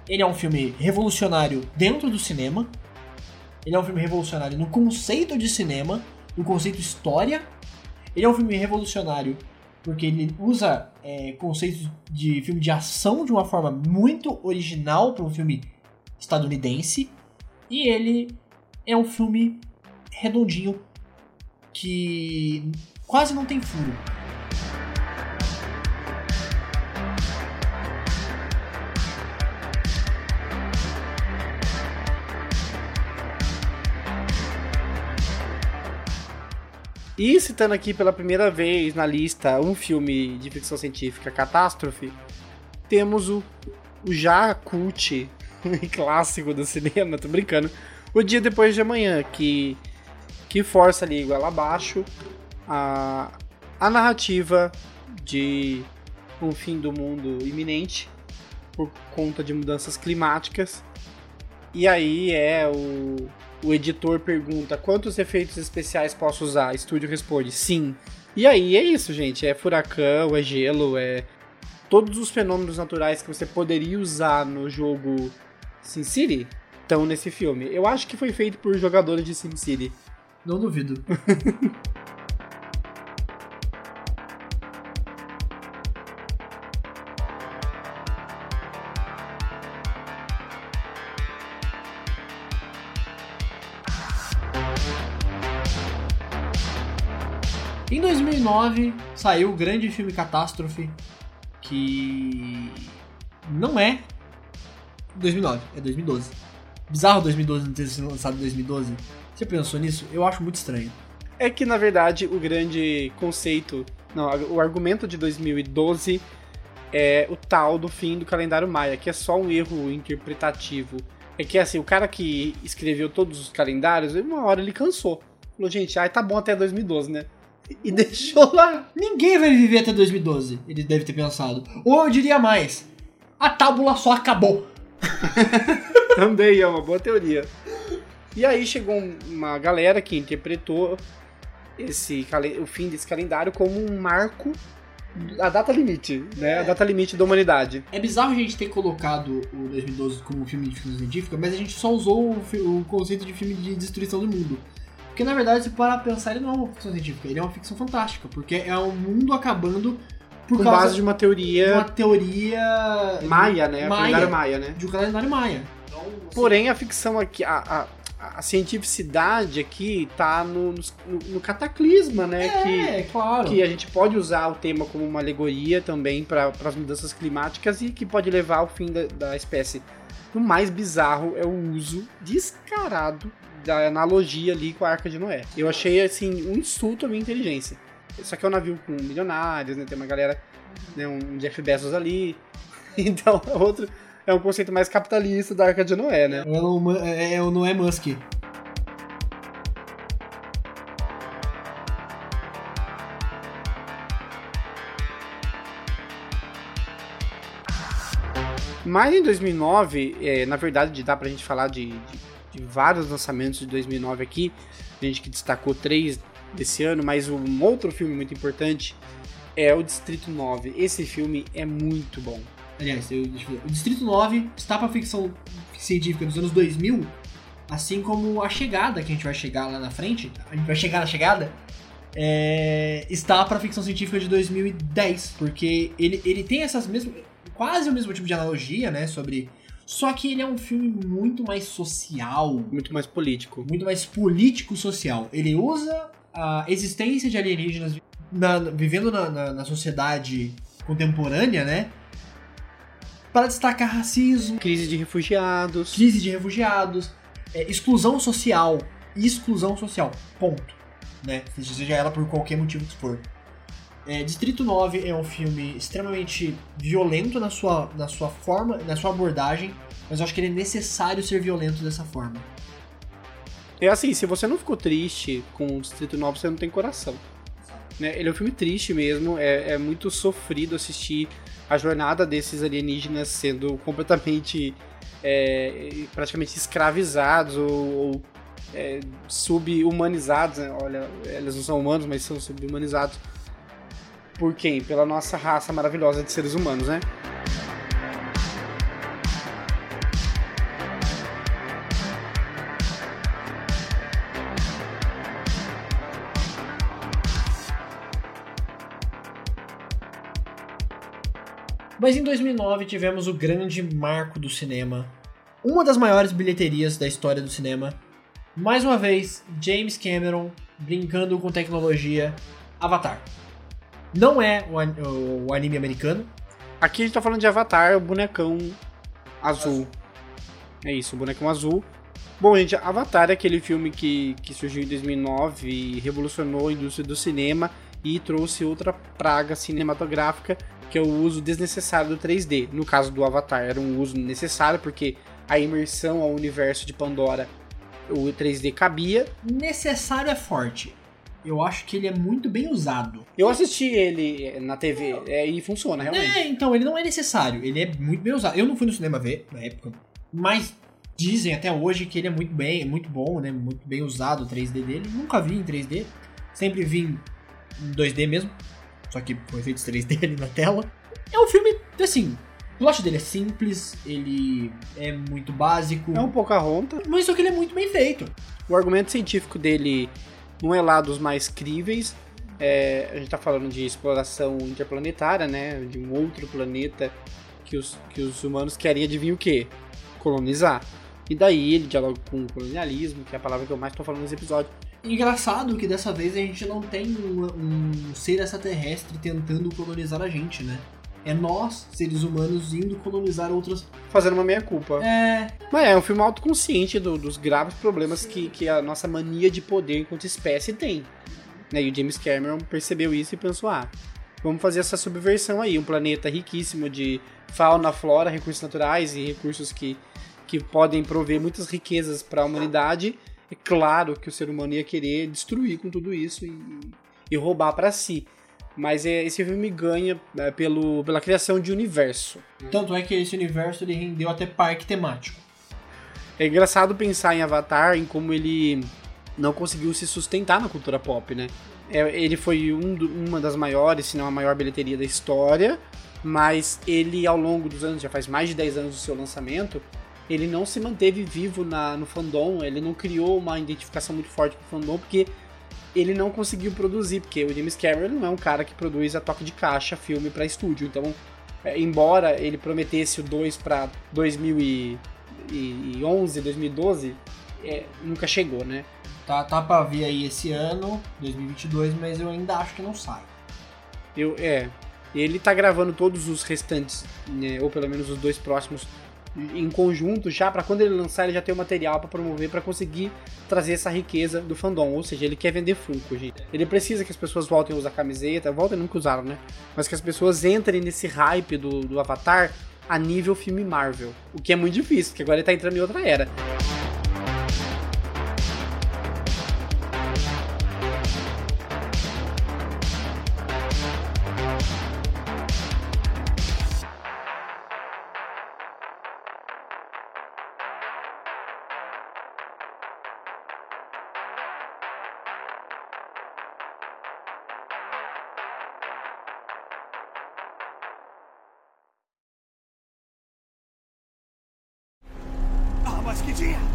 Ele é um filme revolucionário dentro do cinema, ele é um filme revolucionário no conceito de cinema, no conceito história, ele é um filme revolucionário porque ele usa é, conceitos de filme de ação de uma forma muito original para um filme estadunidense. E ele é um filme redondinho que quase não tem furo. E citando aqui pela primeira vez na lista um filme de ficção científica, Catástrofe, temos o, o já cult clássico do cinema, tô brincando, O Dia Depois de Amanhã, que, que força ali igual abaixo a, a narrativa de um fim do mundo iminente por conta de mudanças climáticas. E aí é o, o editor pergunta quantos efeitos especiais posso usar? O estúdio responde sim. E aí é isso, gente. É furacão, é gelo, é todos os fenômenos naturais que você poderia usar no jogo SimCity estão nesse filme. Eu acho que foi feito por jogadores de SimCity. Não duvido. 2009 saiu o grande filme Catástrofe, que não é 2009, é 2012. Bizarro 2012 não ter sido lançado em 2012. Você pensou nisso? Eu acho muito estranho. É que, na verdade, o grande conceito, não, o argumento de 2012 é o tal do fim do calendário maia, que é só um erro interpretativo. É que, assim, o cara que escreveu todos os calendários, uma hora ele cansou. Falou, gente, ai, tá bom até 2012, né? E deixou lá. Ninguém vai viver até 2012, ele deve ter pensado. Ou eu diria mais, a tábula só acabou. Também é uma boa teoria. E aí chegou uma galera que interpretou esse o fim desse calendário como um marco a data limite, né? A data limite da humanidade. É bizarro a gente ter colocado o 2012 como um filme de ficção científica, mas a gente só usou o, o conceito de filme de destruição do mundo. Porque na verdade, se parar pra pensar, ele não é uma ficção científica, ele é uma ficção fantástica, porque é um mundo acabando por Com causa base de uma teoria uma teoria maia, né? Maia. Calendário maia, né? de um calendário maia. Porém, a ficção aqui, a, a, a cientificidade aqui tá no, no, no cataclisma, né? É, que, claro. que a gente pode usar o tema como uma alegoria também para as mudanças climáticas e que pode levar ao fim da, da espécie. O mais bizarro é o uso descarado da analogia ali com a Arca de Noé. Eu achei, assim, um insulto à minha inteligência. Só que é um navio com milionários, né? Tem uma galera, né? Um Jeff Bezos ali. Então, é outro... É um conceito mais capitalista da Arca de Noé, né? É o, é, é o Noé Musk. Mas em 2009, é, na verdade, dá pra gente falar de, de, vários lançamentos de 2009 aqui. A gente que destacou três desse ano, mas um outro filme muito importante é o Distrito 9. Esse filme é muito bom. Aliás, eu, o Distrito 9 está pra ficção científica dos anos 2000, assim como A Chegada, que a gente vai chegar lá na frente, a gente vai chegar na chegada, é, está pra ficção científica de 2010, porque ele, ele tem essas mesmas... quase o mesmo tipo de analogia, né? Sobre. Só que ele é um filme muito mais social. Muito mais político. Muito mais político-social. Ele usa a existência de alienígenas na- vivendo na, na- na sociedade contemporânea, né? Para destacar racismo, Crise de refugiados. crise de refugiados, é, exclusão social. Exclusão social. Ponto. Né? Seja ela por qualquer motivo que for. É, Distrito 9 é um filme extremamente violento na sua, na sua forma, na sua abordagem, mas eu acho que ele é necessário ser violento dessa forma. É assim, se você não ficou triste com o Distrito 9, você não tem coração. Né? Ele é um filme triste mesmo, é, é muito sofrido assistir a jornada desses alienígenas sendo completamente, é, praticamente escravizados ou, ou, é, subhumanizados. Né? Olha, eles não são humanos, mas são subhumanizados. Por quem? Pela nossa raça maravilhosa de seres humanos, né? Mas em 2009 tivemos o grande marco do cinema, uma das maiores bilheterias da história do cinema. Mais uma vez, James Cameron brincando com tecnologia, Avatar. Não é o, o anime americano, Aqui a gente tá falando de Avatar, o bonecão azul. É isso, o bonecão azul. Bom, gente, Avatar é aquele filme que, que surgiu em 2009 e revolucionou a indústria do cinema e trouxe outra praga cinematográfica, que é o uso desnecessário do 3D. No caso do Avatar, era um uso necessário porque a imersão ao universo de Pandora, o 3D cabia. necessário é forte. Eu acho que ele é muito bem usado. Eu assisti ele eh, na TV é, e funciona, realmente. É, então, ele não é necessário, ele é muito bem usado. Eu não fui no cinema ver na época, mas dizem até hoje que ele é muito bem, muito bom, né? Muito bem usado o 3D dele. Nunca vi em 3D, sempre vi em 2D mesmo, só que com efeitos 3D ali na tela. É um filme, assim, o plot dele é simples, ele é muito básico, É um Pocahontas. mas só que ele é muito bem feito. O argumento científico dele não é lá dos mais críveis. É, a gente tá falando de exploração interplanetária, né? De um outro planeta que os, que os humanos querem adivinhar o quê? Colonizar. E daí ele dialoga com o colonialismo, que é a palavra que eu mais tô falando nesse episódio. Engraçado que dessa vez a gente não tem um ser extraterrestre tentando colonizar a gente, né? É nós, seres humanos, indo colonizar outras. Fazendo uma meia-culpa. É. Mas é um filme autoconsciente do- dos graves problemas que, que a nossa mania de poder enquanto espécie tem. Né? E o James Cameron percebeu isso e pensou: ah, vamos fazer essa subversão aí. Um planeta riquíssimo de fauna, flora, recursos naturais e recursos que, que podem prover muitas riquezas para a humanidade. É claro que o ser humano ia querer destruir com tudo isso e, e roubar para si. Mas esse filme ganha é, pelo, pela criação de universo. Tanto é que esse universo ele rendeu até parque temático. É engraçado pensar em Avatar, em como ele não conseguiu se sustentar na cultura pop, né? É, ele foi um uma das maiores, se não a maior bilheteria da história, mas ele, ao longo dos anos, já faz mais de 10 anos do seu lançamento, ele não se manteve vivo na, no fandom, ele não criou uma identificação muito forte com o fandom, porque ele não conseguiu produzir, porque o James Cameron não é um cara que produz a toque de caixa filme para estúdio, então, é, embora ele prometesse o 2 para 2011, 2012, é, nunca chegou, né? Tá, tá pra vir aí esse ano, 2022, mas eu ainda acho que não sai. Eu, é, ele tá gravando todos os restantes, né, ou pelo menos os dois próximos em conjunto já para quando ele lançar ele já ter o material para promover para conseguir trazer essa riqueza do fandom, ou seja, ele quer vender Funko, gente. Ele precisa que as pessoas voltem a usar camiseta, voltem nunca usaram, né? Mas que as pessoas entrem nesse hype do, do Avatar a nível filme Marvel, o que é muito difícil, porque agora ele tá entrando em outra era. Ah,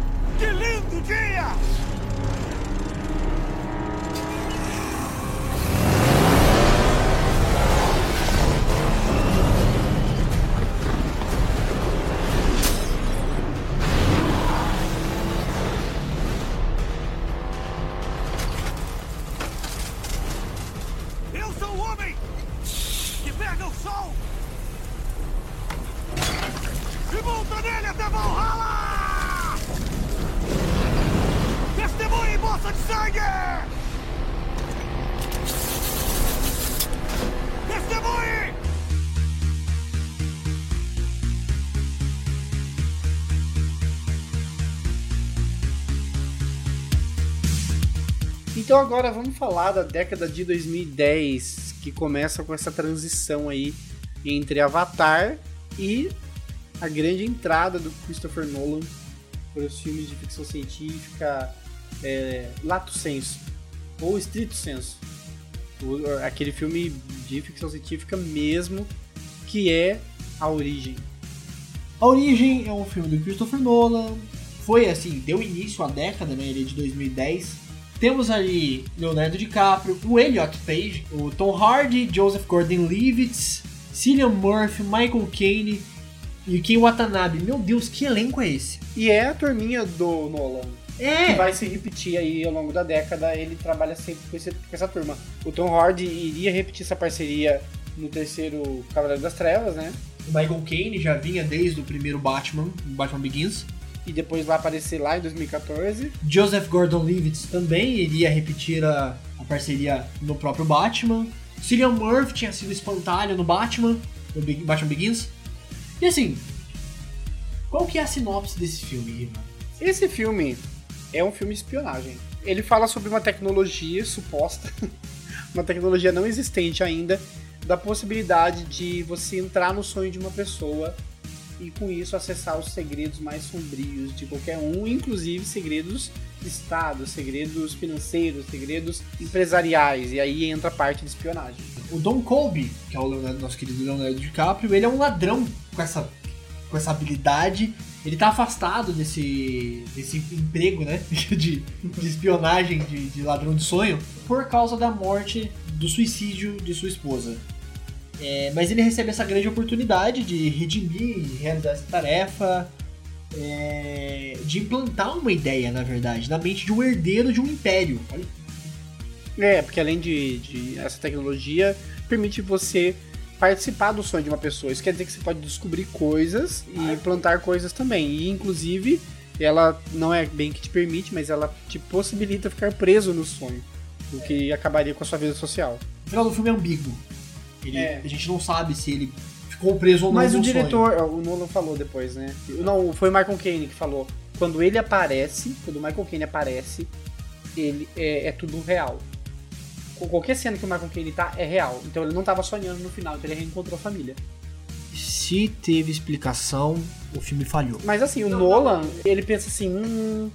Então agora vamos falar da década de 2010, que começa com essa transição aí entre Avatar e a grande entrada do Christopher Nolan para os filmes de ficção científica é, lato senso ou estrito senso. Aquele filme de ficção científica mesmo que é A Origem. A Origem é um filme do Christopher Nolan. Foi assim, deu início à década, né? Ele é de 2010. Temos ali Leonardo DiCaprio, o Elliot Page, o Tom Hardy, Joseph Gordon-Levitt, Cillian Murphy, Michael Caine e o Ken Watanabe. Meu Deus, que elenco é esse? E é a turminha do Nolan. É. Que vai se repetir aí ao longo da década. Ele trabalha sempre com, esse- com essa turma. O Tom Hardy iria repetir essa parceria no terceiro Cavaleiro das Trevas, né? O Michael Caine já vinha desde o primeiro Batman, Batman Begins. E depois vai aparecer lá em 2014. Joseph Gordon-Levitt também iria repetir a, a parceria no próprio Batman. Cillian Murphy tinha sido espantalho no Batman, no Batman Begins. E assim, qual que é a sinopse desse filme, Ivan? Esse filme é um filme de espionagem. Ele fala sobre uma tecnologia suposta, uma tecnologia não existente ainda, da possibilidade de você entrar no sonho de uma pessoa e com isso acessar os segredos mais sombrios de qualquer um, inclusive segredos de Estado, segredos financeiros, segredos empresariais, e aí entra a parte de espionagem. O Don Colby, que é o Leonardo- nosso querido Leonardo DiCaprio, ele é um ladrão com essa, com essa habilidade. Ele tá afastado desse, desse emprego, né? De, de espionagem, de, de ladrão de sonho, por causa da morte, do suicídio de sua esposa. É, mas ele recebe essa grande oportunidade de redimir e realizar essa tarefa, é, de implantar uma ideia, na verdade, na mente de um herdeiro de um império. Olha É, porque além de, de essa tecnologia, permite você participar do sonho de uma pessoa. Isso quer dizer que você pode descobrir coisas e plantar coisas também. E inclusive, ela não é bem que te permite, mas ela te possibilita ficar preso no sonho. O que acabaria com a sua vida social. O final do filme é ambíguo. Ele- É. A gente não sabe se ele ficou preso ou não Mas o no sonho. diretor, o Nolan falou depois, né? Não, foi o Michael Caine que falou. Quando ele aparece, quando o Michael Caine aparece, ele é, é tudo real. Qualquer cena que o Michael Caine tá é real. Então ele não tava sonhando no final, então ele reencontrou a família. Se teve explicação, o filme falhou. Mas assim, o Nolan, ele pensa assim, hum,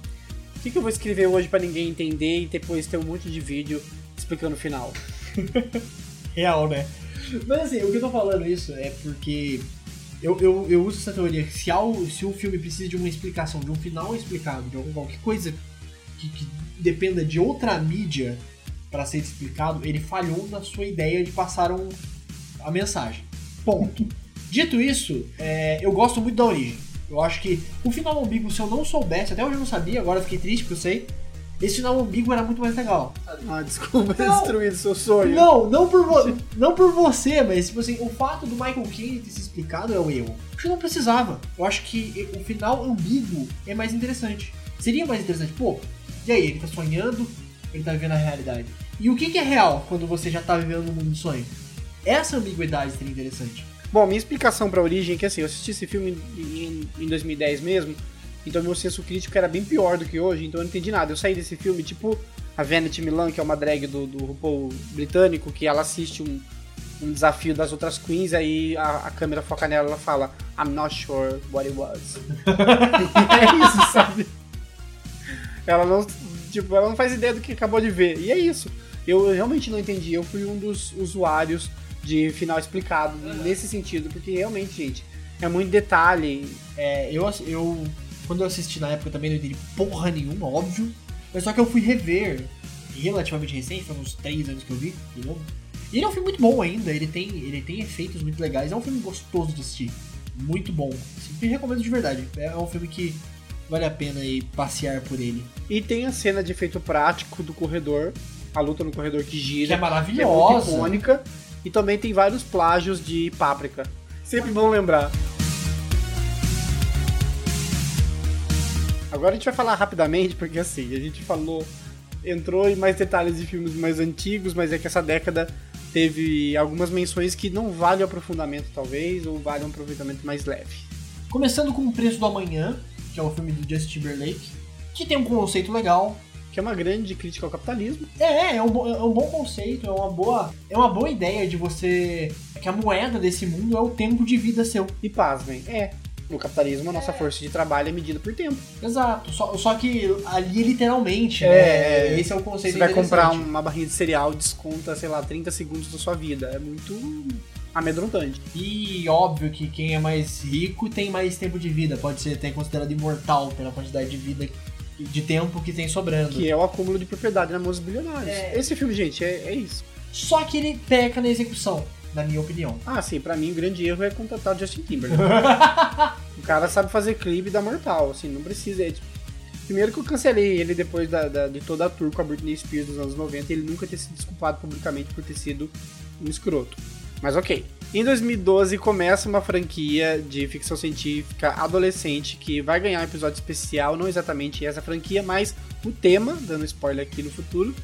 o que, que eu vou escrever hoje pra ninguém entender e depois ter um monte de vídeo explicando o final? Real, né? Mas assim, o que eu tô falando isso é porque eu, eu, eu uso essa teoria que se, ao, se o filme precisa de uma explicação, de um final explicado, de algum- qualquer coisa que, que dependa de outra mídia para ser explicado, ele falhou na sua ideia de passar um, a mensagem. Ponto. Dito isso, é, eu gosto muito da origem. Eu acho que o final ambíguo, se eu não soubesse, até hoje eu não sabia, agora fiquei triste porque eu sei. Esse final ambíguo era muito mais legal. Ah, desculpa ter Não. destruído seu sonho. Não, não por, vo- não por você, mas tipo assim, o fato do Michael Caine ter se explicado é o erro. Acho que não precisava. Eu acho que o final ambíguo é mais interessante. Seria mais interessante, pô, e aí, ele tá sonhando, ele tá vivendo a realidade. E o que, que é real quando você já tá vivendo no mundo do sonho? Essa ambiguidade seria interessante. Bom, minha explicação pra origem é que assim, eu assisti esse filme em, em 2010 mesmo, então meu senso crítico era bem pior do que hoje, então eu não entendi nada. Eu saí desse filme, tipo a Vanity Milan, que é uma drag do, do RuPaul britânico, que ela assiste um, um desafio das outras queens, aí a, a câmera foca nela e ela fala I'm not sure what it was. é isso, sabe? Ela não, tipo, ela não faz ideia do que acabou de ver. E é isso. Eu realmente não entendi. Eu fui um dos usuários de final explicado nesse sentido, porque realmente, gente, é muito detalhe. É, eu, eu. Quando eu assisti na época também não entendi porra nenhuma, óbvio. Mas só que eu fui rever relativamente recente, foi uns 3 anos que eu vi, de novo. E ele é um filme muito bom ainda, ele tem, ele tem efeitos muito legais, é um filme gostoso de assistir. Muito bom. Sempre recomendo de verdade. É um filme que vale a pena ir passear por ele. E tem a cena de efeito prático do corredor, a luta no corredor que gira. Que é Que é maravilhosa. icônica. E também tem vários plágios de Páprica. Sempre bom lembrar. Agora a gente vai falar rapidamente, porque assim, a gente falou entrou em mais detalhes de filmes mais antigos, mas é que essa década teve algumas menções que não valem aprofundamento, talvez, ou valem um aproveitamento mais leve. Começando com O Preço do Amanhã, que é o filme do Justin Timberlake, que tem um conceito legal. Que é uma grande crítica ao capitalismo. É, é um, bo- é um bom conceito, é uma boa, é uma boa ideia de você. que a moeda desse mundo é o tempo de vida seu. E pasmem, é. No capitalismo, a nossa força de trabalho é medida por tempo. Exato, só, só que ali literalmente, É, né? é. Esse é o conceito Você vai comprar uma barrinha de cereal, desconta, sei lá, 30 segundos da sua vida. É muito amedrontante. E óbvio que quem é mais rico tem mais tempo de vida, pode ser até considerado imortal pela quantidade de vida de tempo que tem sobrando. Que é o acúmulo de propriedade na mão dos bilionários. É. Esse filme, gente, é, é isso. Só que ele peca na execução, na minha opinião. Ah, sim, pra mim o grande erro é contratar o Justin Timberlake. o cara sabe fazer clipe da mortal, assim, não precisa. é, tipo, primeiro que eu cancelei ele depois da, da- de toda a tour com a Britney Spears dos anos 90 e ele nunca ter sido desculpado publicamente por ter sido um escroto. Mas ok. Em 2012 começa uma franquia de ficção científica adolescente que vai ganhar um episódio especial, não exatamente essa franquia, mas o tema, dando spoiler aqui no futuro,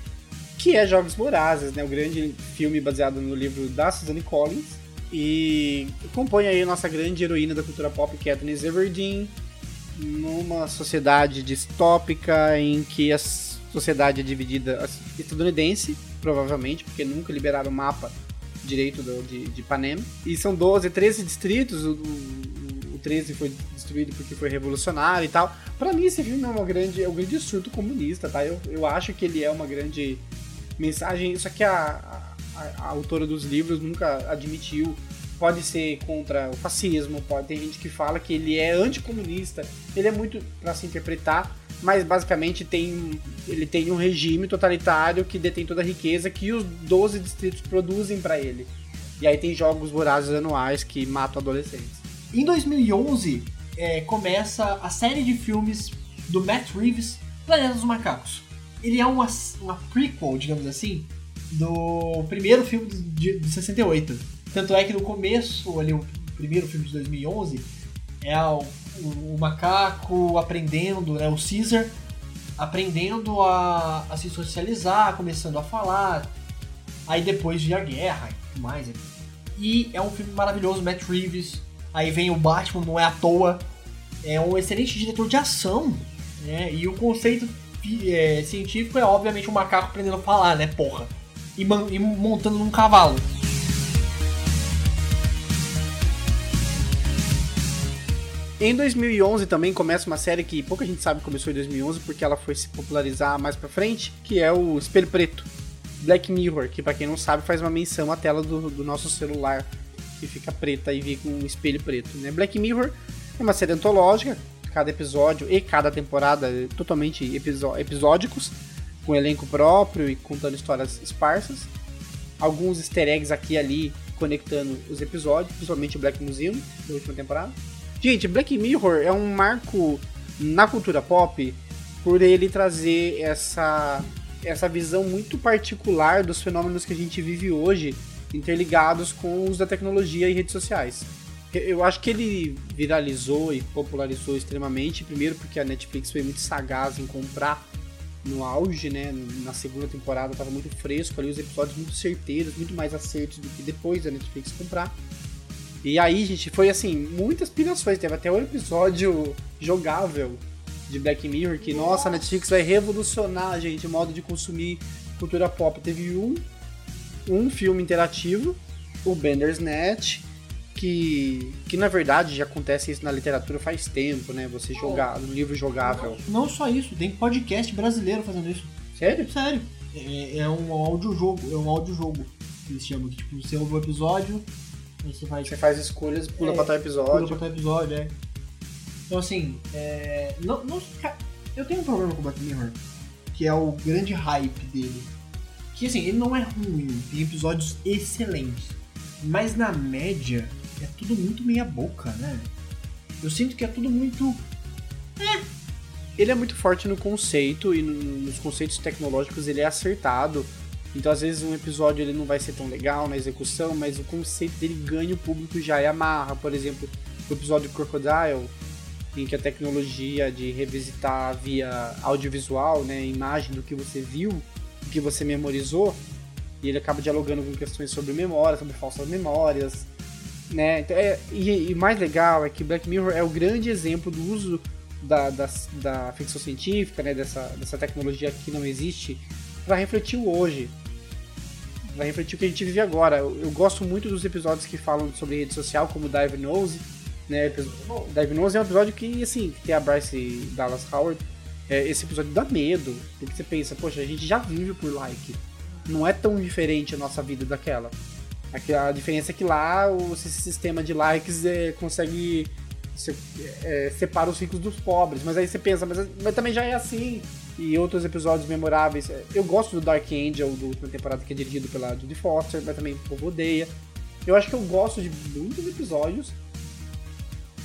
que é Jogos Vorazes, né? O grande filme baseado no livro da Suzanne Collins. E compõe aí a nossa grande heroína da cultura pop, Katniss Everdeen, numa sociedade distópica em que a sociedade é dividida assim, estadunidense, provavelmente, porque nunca liberaram o mapa direito do- de, de Panem. E são 12, 13 distritos, o, o, o 13 foi destruído porque foi revolucionário e tal. Pra mim esse filme é, uma grande, é um grande surto comunista, tá? Eu, eu acho que ele é uma grande mensagem, só que a, a, a autora dos livros nunca admitiu. Pode ser contra o fascismo, pode ter gente que fala que ele é anticomunista. Ele é muito pra se interpretar, mas basicamente tem ele tem um regime totalitário que detém toda a riqueza que os 12 distritos produzem pra ele. E aí tem jogos vorazes anuais que matam adolescentes. Em 2011, é, começa a série de filmes do Matt Reeves, Planeta dos Macacos. Ele é uma, uma prequel, digamos assim, do primeiro filme de, de 68. Tanto é que no começo, ali, o primeiro filme de 2011, é o, o, o macaco aprendendo, né, o Caesar aprendendo a, a se socializar, começando a falar. Aí depois via a guerra e tudo mais. E é um filme maravilhoso, Matt Reeves. Aí vem o Batman, não é à toa. É um excelente diretor de ação. Né? E o conceito é, científico é obviamente um macaco aprendendo a falar, né? Porra. E, e montando num cavalo. Em 2011 também começa uma série que pouca gente sabe que começou em 2011 porque ela foi se popularizar mais pra frente, que é o Espelho Preto. Black Mirror, que pra quem não sabe faz uma menção à tela do, do nosso celular, que fica preta e vem com um espelho preto. Né? Black Mirror é uma série antológica, cada episódio e cada temporada totalmente episódicos, com elenco próprio e contando histórias esparsas. Alguns easter eggs aqui e ali conectando os episódios, principalmente o Black Museum da última temporada. Gente, Black Mirror é um marco na cultura pop por ele trazer essa, essa visão muito particular dos fenômenos que a gente vive hoje, interligados com o uso da tecnologia e redes sociais. Eu acho que ele viralizou e popularizou extremamente, primeiro porque a Netflix foi muito sagaz em comprar no auge, né? Na segunda temporada estava muito fresco ali, os episódios muito certeiros, muito mais acertos do que depois da Netflix comprar. E aí, gente, foi assim, muitas pirações. Teve até um episódio jogável de Black Mirror que, nossa, a Netflix vai revolucionar, gente, o modo de consumir cultura pop. Teve um, um filme interativo, o Bandersnatch, que, que na verdade já acontece isso na literatura faz tempo, né? Você jogar no livro jogável. Não só isso, tem podcast brasileiro fazendo isso. Sério? Sério. É, é um audiojogo, é um audiojogo que eles chamam. Que, tipo, você ouve o episódio, aí você faz. Você faz escolhas, pula É, pra tal episódio. Pula pra tal episódio, é. Então assim, é, não, não, eu tenho um problema com o Black Mirror, que é o grande hype dele. Que assim, ele não é ruim, tem episódios excelentes. Mas na média, é tudo muito meia boca, né? Eu sinto que é tudo muito. ele é muito forte no conceito e no- nos conceitos tecnológicos ele é acertado. Então às vezes um episódio ele não vai ser tão legal na execução, mas o conceito dele ganha o público e já é amarra. Por exemplo, o episódio Crocodile, em que a tecnologia de revisitar via audiovisual, né, imagem do que você viu, do que você memorizou, e ele acaba dialogando com questões sobre memória, sobre falsas memórias, né? Então, é, e, e mais legal é que Black Mirror é o grande exemplo do uso da, da, da ficção científica, né, dessa, dessa tecnologia que não existe, para refletir o hoje. Vai refletir o que a gente vive agora. Eu, eu, gosto muito dos episódios que falam sobre rede social, como Dive Nose. Né? Dive Nose é um episódio que, assim, que tem a Bryce Dallas Howard. É, esse episódio dá medo, porque você pensa, poxa, a gente já vive por like. Não é tão diferente a nossa vida daquela. A diferença é que lá o sistema de likes é, consegue você, é, separa os ricos dos pobres. Mas aí você pensa, mas, mas, também já é assim. E outros episódios memoráveis. Eu gosto do Dark Angel, do última temporada, que é dirigido pela Judy Foster, mas também o povo odeia. Eu acho que eu gosto de muitos episódios.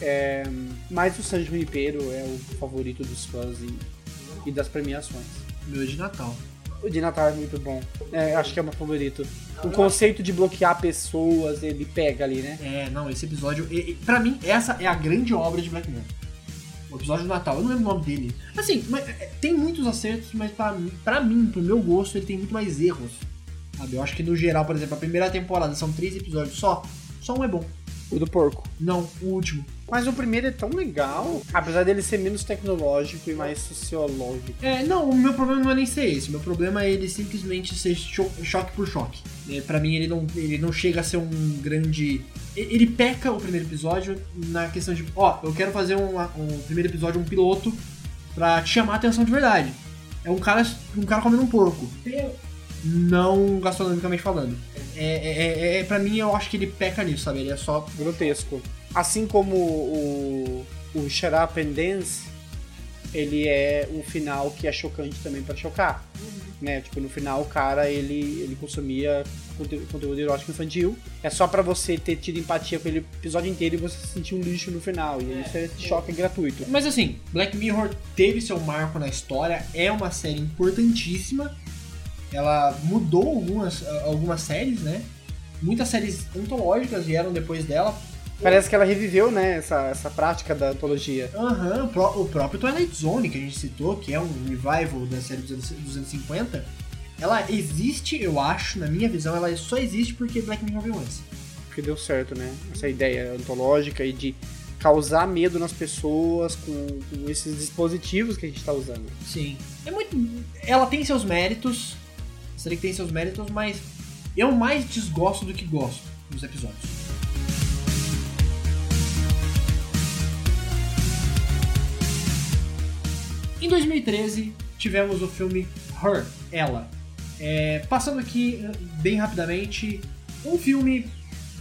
É, mas o San Junipero é o favorito dos fãs e, e das premiações. Meu de Natal. O de Natal é muito bom. É, acho que é o meu favorito. O conceito de bloquear pessoas, ele pega ali, né? É, não, esse episódio. E, e, pra mim, essa é a grande obra de Black Mirror. O episódio do Natal, eu não lembro o nome dele. Assim, mas, é, tem muitos acertos, mas pra, pra mim, pro meu gosto, ele tem muito mais erros. Sabe? Eu acho que no geral, por exemplo, a primeira temporada são três episódios só. Só um é bom. O do porco. Não, o último. Mas o primeiro é tão legal, apesar dele ser menos tecnológico e mais sociológico. É, não, o meu problema não é nem ser esse. O meu problema é ele simplesmente ser cho choque por choque. É, para mim, ele não, ele não chega a ser um grande. Ele peca o primeiro episódio na questão de, ó, eu quero fazer um, um primeiro episódio, um piloto, pra te chamar a atenção de verdade. É um cara, um cara comendo um porco. Não gastronomicamente falando. É, é, é, é, pra mim, eu acho que ele peca nisso, sabe? Ele é só grotesco. Assim como o, o Shut Up and Dance, ele é um final que é chocante também para chocar. Uhum. Né? Tipo, no final o cara, ele, ele consumia conteúdo, conteúdo erótico infantil. É só para você ter tido empatia com ele o episódio inteiro e você sentir um lixo no final. E isso é choque gratuito. Mas assim, Black Mirror teve seu marco na história, é uma série importantíssima ela mudou algumas, algumas séries, né? Muitas séries antológicas vieram depois dela. Parece que ela reviveu, né, essa, essa prática da antologia. Aham, uhum, o próprio Twilight Zone, que a gente citou, que é um revival da série dos anos 250, ela existe, eu acho, na minha visão, ela só existe porque Black Mirror veio antes. Porque deu certo, né? Essa ideia antológica e de causar medo nas pessoas com, com esses dispositivos que a gente está usando. Sim. É muito. Ela tem seus méritos, série que tem seus méritos, mas eu mais desgosto do que gosto dos episódios. Em 2013, tivemos o filme Her, Ela. É, passando aqui eh, bem rapidamente, um filme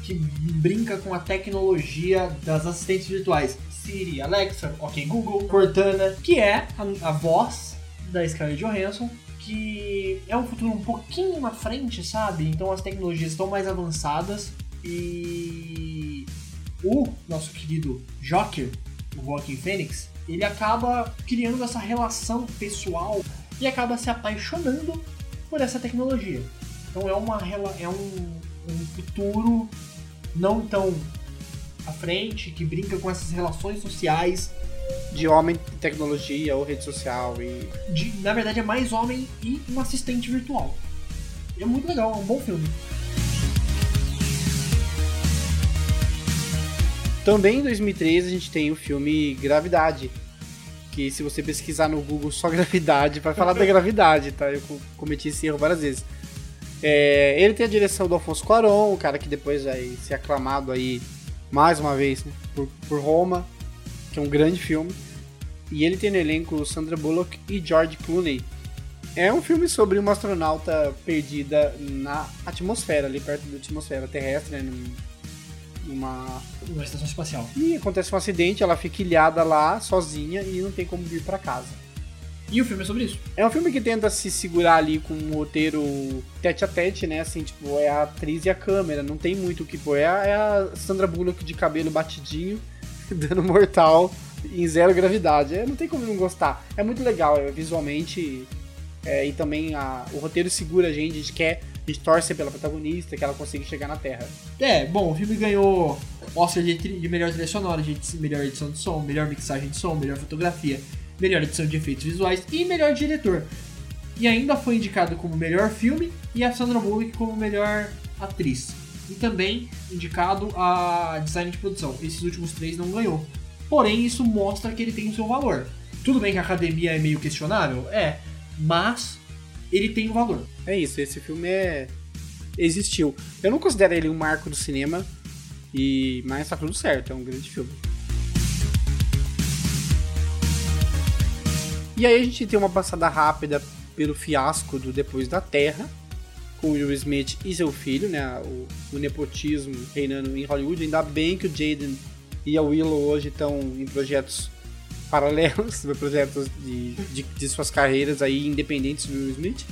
que brinca com a tecnologia das assistentes virtuais. Siri, Alexa, OK Google, Cortana, que é a, a voz da Scarlett Johansson que é um futuro um pouquinho na frente, sabe? Então as tecnologias estão mais avançadas e o nosso querido Joker, o Joaquin Phoenix, ele acaba criando essa relação pessoal e acaba se apaixonando por essa tecnologia. Então é uma é um, um futuro não tão à frente que brinca com essas relações sociais de homem e tecnologia ou rede social e. De, na verdade é mais homem e um assistente virtual. É muito legal, é um bom filme. Também em 2013 a gente tem o filme Gravidade. Que se você pesquisar no Google só gravidade, vai falar da gravidade, tá? Eu cometi esse erro várias vezes. É, ele tem a direção do Alfonso Cuarón, o cara que depois vai ser aclamado aí mais uma vez né, por, por Roma que é um grande filme. E ele tem no elenco Sandra Bullock e George Clooney. É um filme sobre uma astronauta perdida na atmosfera, ali perto da atmosfera terrestre, né? Numa... Uma estação espacial. E acontece um acidente, ela fica ilhada lá, sozinha, e não tem como vir para casa. E o filme é sobre isso? É um filme que tenta se segurar ali com um roteiro tete a tete, né? Assim, tipo, é a atriz e a câmera, não tem muito o que pôr. É a, é a Sandra Bullock de cabelo batidinho dano mortal em zero gravidade. É, não tem como não gostar. É muito legal, é, visualmente É, e também a, o roteiro segura a gente, a gente quer, a gente torce pela protagonista, que ela consiga chegar na Terra. É, bom, o filme ganhou Oscar de, de melhor trilha sonora, de melhor edição de som, melhor mixagem de som, melhor fotografia, melhor edição de efeitos visuais e melhor diretor. E ainda foi indicado como melhor filme e a Sandra Bullock como melhor atriz. E também indicado a design de produção. Esses últimos três não ganhou. Porém, isso mostra que ele tem o seu valor. Tudo bem que a academia é meio questionável? É. Mas ele tem um valor. É isso, esse filme é. existiu. Eu não considero ele um marco do cinema, e mas tá tudo certo, é um grande filme. E aí a gente tem uma passada rápida pelo fiasco do Depois da Terra, com o Will Smith e seu filho, né? O, o nepotismo reinando em Hollywood. Ainda bem que o Jaden e a Willow hoje estão em projetos paralelos, projetos de, de, de, suas carreiras aí independentes do Will Smith.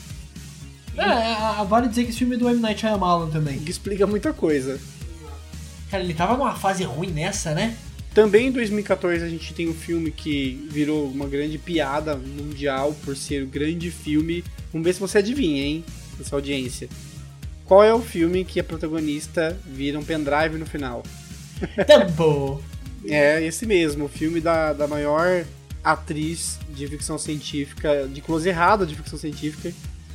É, vale dizer que esse filme é do M. Night Shyamalan também. Que explica muita coisa. Cara, ele tava numa fase ruim nessa, né? Também em 2014 a gente tem um filme que virou uma grande piada mundial por ser o um grande filme. Vamos ver se você adivinha, hein? Essa audiência. Qual é o filme que a protagonista vira um pendrive no final? Tempo! É, esse mesmo, o filme da, da maior atriz de ficção científica, de close errado de ficção científica,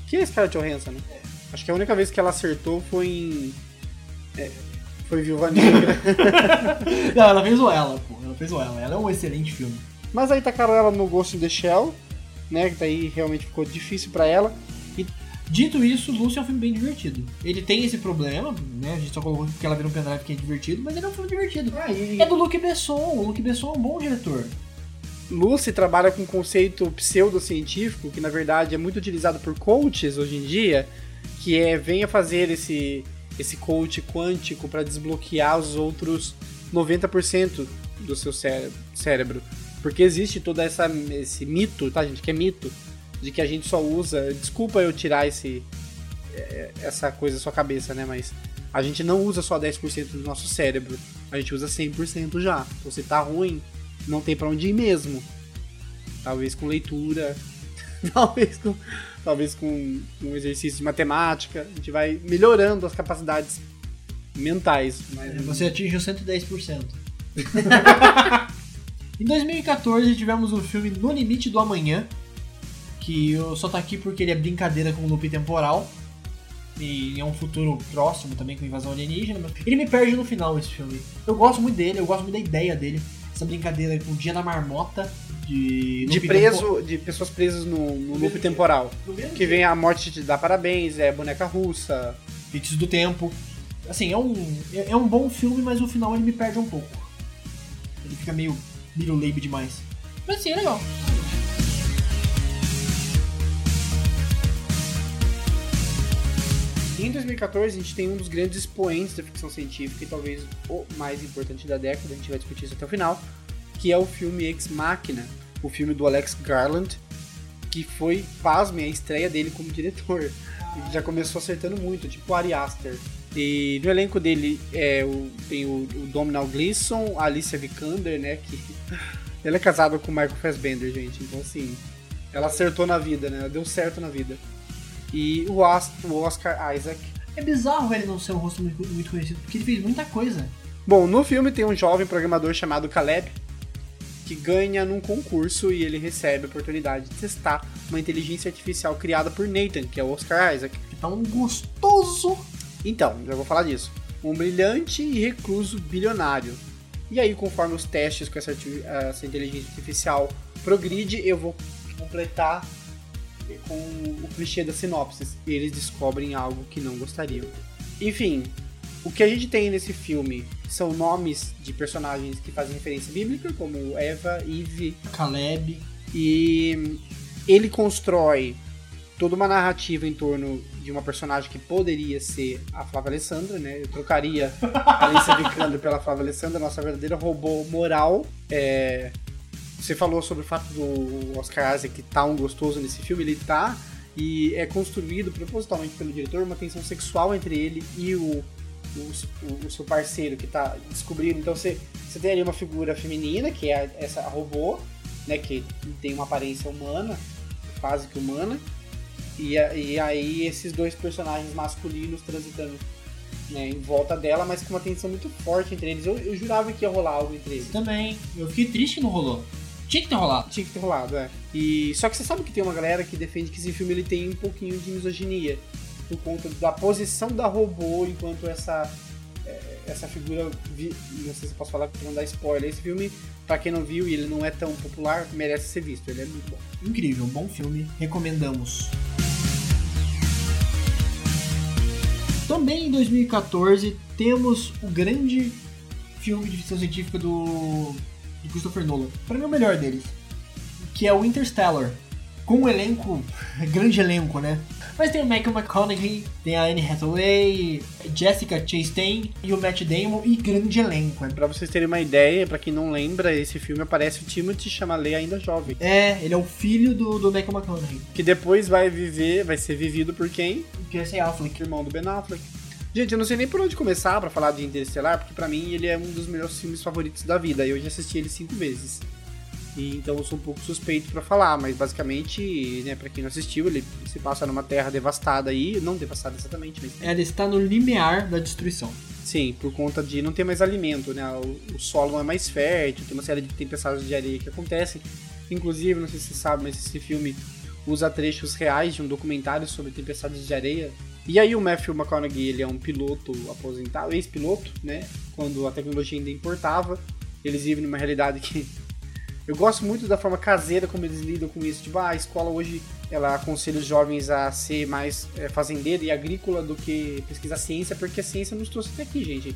que é Scarlett Johansson, né? Acho que a única vez que ela acertou foi em. É, foi Viúva Negra. Não, ela fez o Ela, pô. Ela fez o Ela. Ela é um excelente filme. Mas aí tacaram ela no Ghost in the Shell, né? Que daí realmente ficou difícil para ela. E dito isso, Lucy é um filme bem divertido. Ele tem esse problema, né? A gente só colocou que ela vira um pendrive que é divertido, mas ele é um filme divertido. Ah, e... É do Luc Besson. O Luc Besson é um bom diretor. Lucy trabalha com um conceito pseudocientífico, que na verdade é muito utilizado por coaches hoje em dia, que é venha fazer esse esse coach quântico para desbloquear os outros 90% do seu cérebro. Porque existe todo essa, esse mito, tá, gente? Que é mito, de que a gente só usa. Desculpa eu tirar esse, é, essa coisa da sua cabeça, né? Mas a gente não usa só 10% do nosso cérebro. A gente usa 100% já. Então, se tá ruim, não tem para onde ir mesmo. Talvez com leitura, talvez com talvez com um exercício de matemática, a gente vai melhorando as capacidades mentais. Mas... Você atinge o 110%. em 2014 tivemos o filme No Limite do Amanhã, que só tá aqui porque ele é brincadeira com o loop temporal. E é um futuro próximo também com invasão alienígena. Ele me perde no final esse filme. Eu gosto muito dele, eu gosto muito da ideia dele. Essa brincadeira com o dia da marmota de. De preso, tempo... de pessoas presas no, no loop temporal. Que vem a morte te dá parabéns, é boneca russa. Feitiços do tempo. Assim, é um, é, é um bom filme, mas o final ele me perde um pouco. Ele fica meio Little Labe demais. Mas sim, é legal. Em 2014, a gente tem um dos grandes expoentes da ficção científica e talvez o mais importante da década, a gente vai discutir isso até o final, que é o filme Ex Machina, o filme do Alex Garland, que foi, pasme, a estreia dele como diretor. Ele já começou acertando muito, tipo Ari Aster. E no elenco dele é, o, tem o, o Domhnall Gleeson, a Alicia Vikander, né, que ela é casada com o Michael Fassbender, gente. Então, assim, ela acertou na vida, né? Ela deu certo na vida. E o, o Oscar Isaac. É bizarro ele não ser um rosto muito, muito conhecido, porque ele fez muita coisa. Bom, no filme tem um jovem programador chamado Caleb, que ganha num concurso e ele recebe a oportunidade de testar uma inteligência artificial criada por Nathan, que é o Oscar Isaac. Que tá um gostoso! Então, já vou falar disso. Um brilhante e recluso bilionário. E aí, conforme os testes com essa, essa inteligência artificial progride, eu vou completar com o clichê da sinopse. Eles descobrem algo que não gostariam. Enfim, o que a gente tem nesse filme são nomes de personagens que fazem referência bíblica, como Eva, Eve, Caleb. E ele constrói toda uma narrativa em torno de uma personagem que poderia ser a Flávia Alessandra, né? Eu trocaria a Alicia Vikander pela Flávia Alessandra, nossa verdadeira robô moral. É... Você falou sobre o fato do Oscar Isaac tá um gostoso nesse filme, ele tá, e é construído propositalmente pelo diretor uma tensão sexual entre ele e o o, o, seu parceiro que tá descobrindo. Então você, você tem ali uma figura feminina, que é a, essa robô, né? Que tem uma aparência humana, quase que humana. E, a- e aí esses dois personagens masculinos transitando né, em volta dela, mas com uma tensão muito forte entre eles. Eu, eu jurava que ia rolar algo entre eles. Também. Eu fiquei triste que não rolou. Tinha que ter rolado. Tinha que ter rolado, é. E, só que você sabe que tem uma galera que defende que esse filme ele tem um pouquinho de misoginia. Por conta da posição da robô enquanto essa é, essa figura. vi- Não sei se eu posso falar pra não dar spoiler. Esse filme, pra quem não viu e ele não é tão popular, merece ser visto. Ele é muito bom. Incrível, bom filme, recomendamos. Também em 2014 temos o grande filme de ficção científica do de Christopher Nolan. Para mim é o melhor deles, que é o Interstellar, com um elenco, grande elenco, né? Mas tem o Michael McConaughey, tem a Anne Hathaway, Jessica Chastain e o Matt Damon e grande elenco. né? Pra vocês terem uma ideia, pra quem não lembra, esse filme aparece o Timothy Chalamet ainda jovem. É, ele é o filho do, do Michael McConaughey. Que depois vai viver, vai ser vivido por quem? Jesse Affleck. Irmão do Ben Affleck. Gente, eu não sei nem por onde começar pra falar de Interestelar, porque pra mim ele é um dos melhores filmes favoritos da vida. Eu já assisti ele cinco vezes. E, então eu sou um pouco suspeito pra falar, mas basicamente, né, para quem não assistiu, ele se passa numa terra devastada aí, não devastada exatamente, mas Ela está no limiar da destruição. Sim, por conta de não ter mais alimento, né? O, o solo não é mais fértil, tem uma série de tempestades de areia que acontecem. Inclusive, não sei se você sabe, mas esse filme usa trechos reais de um documentário sobre tempestades de areia. E aí o Matthew McConaughey, ele é um piloto aposentado, ex-piloto, né? Quando a tecnologia ainda importava. Eles vivem numa realidade que eu gosto muito da forma caseira como eles lidam com isso. Tipo, ah, a escola hoje ela aconselha os jovens a ser mais é, fazendeiro e agrícola do que pesquisar ciência, porque a ciência nos trouxe até aqui, gente.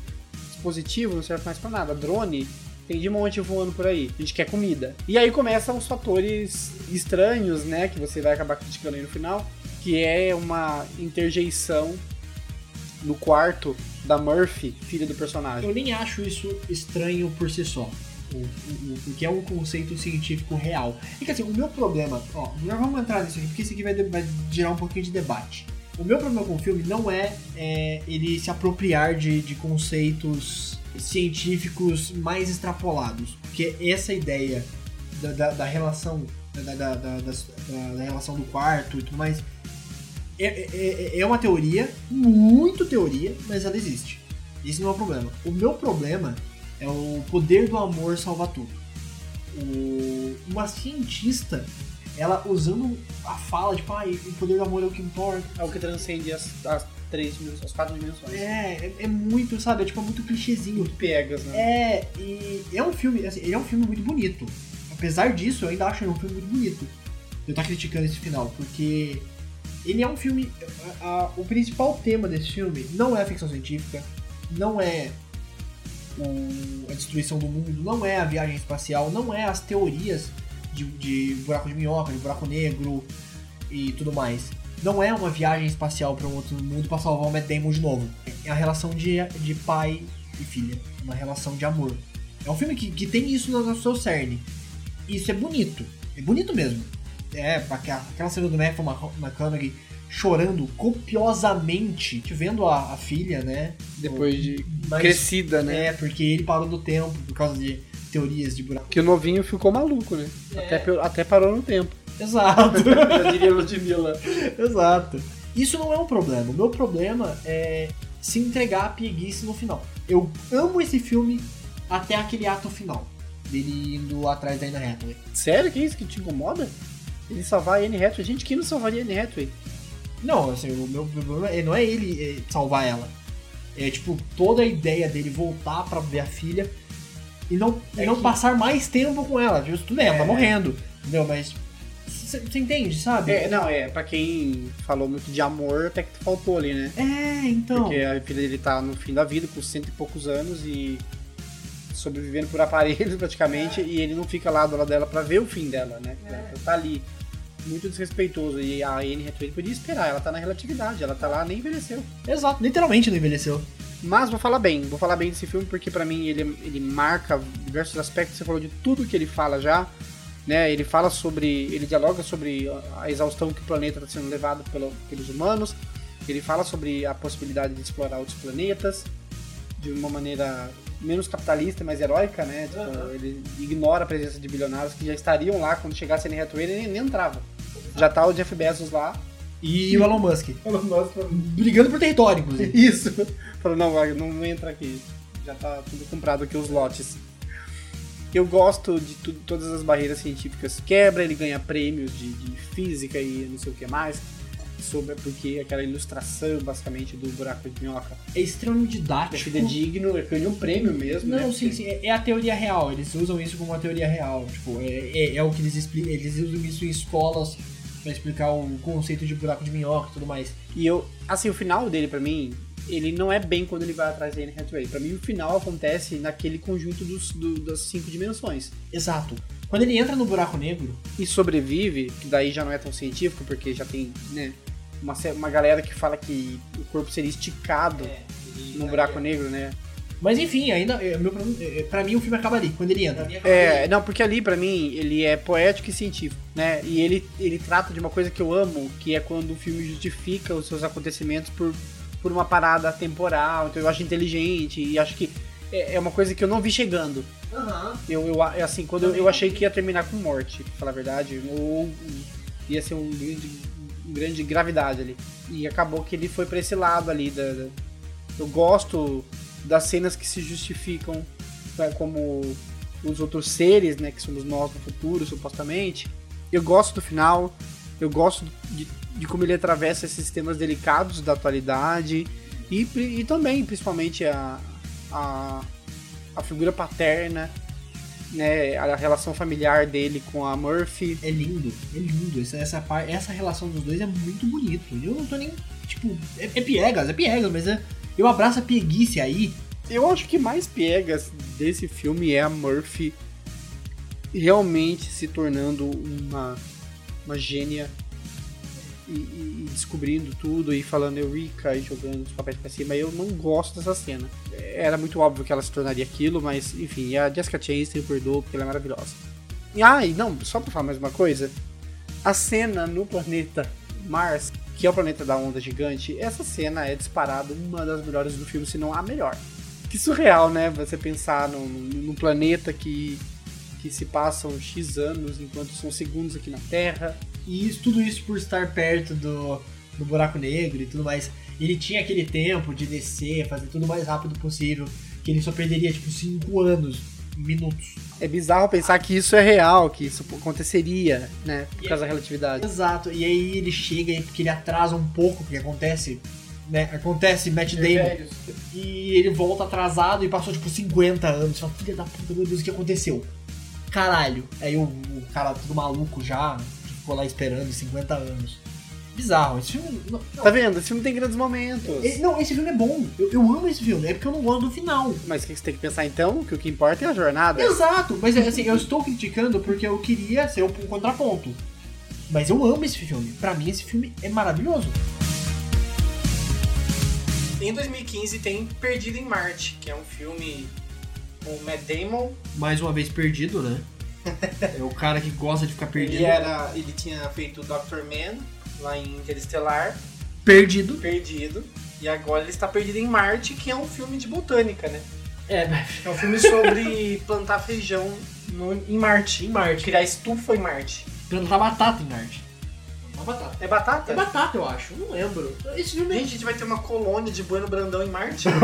Dispositivo não serve mais pra nada. Drone tem de monte voando por aí. A gente quer comida. E aí começam os fatores estranhos, né? Que você vai acabar criticando aí no final. Que é uma interjeição no quarto da Murphy, filha do personagem. Eu nem acho isso estranho por si só. O, o, o- que é um conceito científico real. É que assim, o meu problema, ó, nós vamos entrar nisso aqui, porque isso aqui vai, vai gerar um pouquinho de debate. O meu problema com o filme não é, é, ele se apropriar de, de conceitos científicos mais extrapolados. Porque essa ideia da, da, da relação da, da, da, relação do quarto e tudo mais é, é, é uma teoria, muito teoria, mas ela existe. Isso não é o problema. O meu problema é o poder do amor salvar tudo. O- uma cientista, ela usando a fala, tipo, ah, o poder do amor é o que importa. É o que transcende as, as três dimensões, as quatro dimensões. É, é, é muito, sabe? É tipo, é muito clichêzinho. Muito pegas, né? É, e é um filme, assim, ele é um filme muito bonito. Apesar disso, eu ainda acho ele um filme muito bonito. Eu tô criticando esse final, porque ele é um filme. a- a- o principal tema desse filme não é a ficção científica, não é o- a destruição do mundo, não é a viagem espacial, não é as teorias de, de buraco de minhoca, de buraco negro e tudo mais. Não é uma viagem espacial para um outro mundo para salvar o Matt Damon de novo. É a relação de, de pai e filha, uma relação de amor. É um filme que, que tem isso no, seu cerne. Isso é bonito, é bonito mesmo. É, aquela, aquela cena do Matthew Mc- McConaughey chorando copiosamente, vendo a, a filha, né? Depois de Mas- crescida, né? É, porque ele parou do tempo por causa de teorias de buraco. Que o novinho ficou maluco, né? Até, pe- até parou no tempo. Exato. Eu diria Ludmilla. Exato. Isso não é um problema. O meu problema é se entregar a pieguice no final. Eu amo esse filme até aquele ato final. Dele indo atrás da Anna Hathaway. Sério que é isso que te incomoda? Ele salvar a Anne Hathaway? Gente, quem não salvaria a Anne Hathaway? Não, assim, o meu problema é- não é ele é, salvar ela. É tipo, toda a ideia dele voltar pra ver a filha e não, e É não que- passar mais tempo com ela. Tipo, tudo bem, ela tá É. morrendo. Entendeu? Mas. Você entende, sabe? É, não, é, pra quem falou muito de amor, até que faltou ali, né? É, então. Porque a filha dele tá no fim da vida, com cento e poucos anos e sobrevivendo por aparelhos praticamente, e ele não fica lá do lado dela pra ver o fim dela, né? Ela tá ali. Muito desrespeitoso. E a Anne Hathaway podia esperar, ela tá na relatividade, ela tá lá, nem envelheceu. Exato, literalmente não envelheceu. Mas vou falar bem, vou falar bem desse filme porque pra mim ele, ele marca diversos aspectos, você falou de tudo que ele fala já, né? Ele fala sobre, ele dialoga sobre a exaustão que o planeta está sendo levado pelo, pelos humanos, ele fala sobre a possibilidade de explorar outros planetas de uma maneira menos capitalista, mais heróica, né? Tipo, Ele ignora a presença de bilionários que já estariam lá quando chegasse a Hathaway, ele nem, nem entrava. Já tá o Jeff Bezos lá E o Elon Musk. Elon Musk Brigando por território, inclusive. Isso. Falou, não, vai, não entra aqui. Já tá tudo comprado aqui, os lotes. Eu gosto de tu- todas as barreiras científicas. Quebra, ele ganha prêmios de, de física e não sei o que mais. Sobre porque aquela ilustração, basicamente, do buraco de minhoca É extremamente é didático. fidedigno, ele ganhou um prêmio mesmo. Não, né? sim, sim. É, é a teoria real. Eles usam isso como uma teoria real. Tipo, é, é, é o que eles explicam. Eles usam isso em escolas pra explicar o conceito de buraco de minhoca e tudo mais. E eu, assim, o final dele pra mim, ele não é bem quando ele vai atrás da Anne Hathaway. Pra mim, o final acontece naquele conjunto dos, do- das cinco dimensões. Exato. Quando ele entra no buraco negro, E sobrevive, que daí já não é tão científico, porque já tem, né, uma, uma galera que fala que o corpo seria esticado no buraco negro, né? Mas enfim, ainda. é, meu problema- é, Pra mim o filme acaba ali, quando ele entra. É, não, porque ali pra mim ele é poético e científico, né? E ele, ele trata de uma coisa que eu amo, que é quando o filme justifica os seus acontecimentos por, por uma parada temporal. Então eu acho inteligente e acho que é, é uma coisa que eu não vi chegando. Eu, eu a- assim, quando eu, eu achei que ia terminar com morte, pra falar a verdade, ou ia ser um grande, um grande gravidade ali. E acabou que ele foi pra esse lado ali. Da, da- eu gosto das cenas que se justificam né, como os outros seres, né, que somos nós no futuro, supostamente. Eu gosto do final, eu gosto de, de como ele atravessa esses temas delicados da atualidade e, e também, principalmente, a, a, a figura paterna, né, a relação familiar dele com a Murphy. É lindo, é lindo. Essa, essa, essa relação dos dois é muito bonito. Eu não tô nem. Tipo, é, é piegas, é piegas, mas é, eu abraço a pieguice aí. Eu acho que mais piegas desse filme é a Murphy realmente se tornando uma, uma gênia e, e- descobrindo tudo e falando Eureka e jogando os papéis pra cima. Eu não gosto dessa cena. Era muito óbvio que ela se tornaria aquilo, mas enfim, a Jessica Chastain perdoou porque ela é maravilhosa. E ah, e não, só pra falar mais uma coisa, a cena no planeta Mars, que é o planeta da onda gigante, essa cena é disparada uma das melhores do filme, se não a melhor. Que surreal, né? Você pensar num, num planeta que, que se passam X anos enquanto são segundos aqui na Terra. E isso, tudo isso por estar perto do, do buraco negro e tudo mais. Ele tinha aquele tempo de descer, fazer tudo o mais rápido possível, que ele só perderia tipo 5 anos, minutos. É bizarro pensar que isso é real, que isso aconteceria, né? Por causa da relatividade. Exato, e aí ele chega e porque ele atrasa um pouco, porque acontece, né? Acontece Matt Damon. E ele volta atrasado e passou tipo 50 anos. Você fala, filha da puta, meu Deus, o que aconteceu? Caralho. Aí o, o cara tudo maluco já, ficou lá esperando 50 anos. Bizarro, esse filme. Não, Tá vendo? Esse filme tem grandes momentos. esse, não, esse filme é bom. Eu, eu amo esse filme, é porque eu não gosto do final. Mas o que você tem que pensar então? Que o que importa é a jornada. Exato, mas assim, eu estou criticando porque eu queria ser um contraponto. Mas eu amo esse filme. Pra mim, esse filme é maravilhoso. Em 2015 tem Perdido em Marte, que é um filme com o Matt Damon. Mais uma vez perdido, né? É o cara que gosta de ficar perdido. Ele era, ele tinha feito o Dr. Man lá em Interestelar, Perdido. perdido, e agora ele está perdido em Marte, que é um filme de botânica, né? É, É um filme sobre plantar feijão no, em Marte, em Marte. criar estufa em Marte. Plantar batata em Marte. Uma batata. É batata? É batata, eu acho. Não lembro. Esse filme é Gente, a gente vai ter uma colônia de Bueno Brandão em Marte?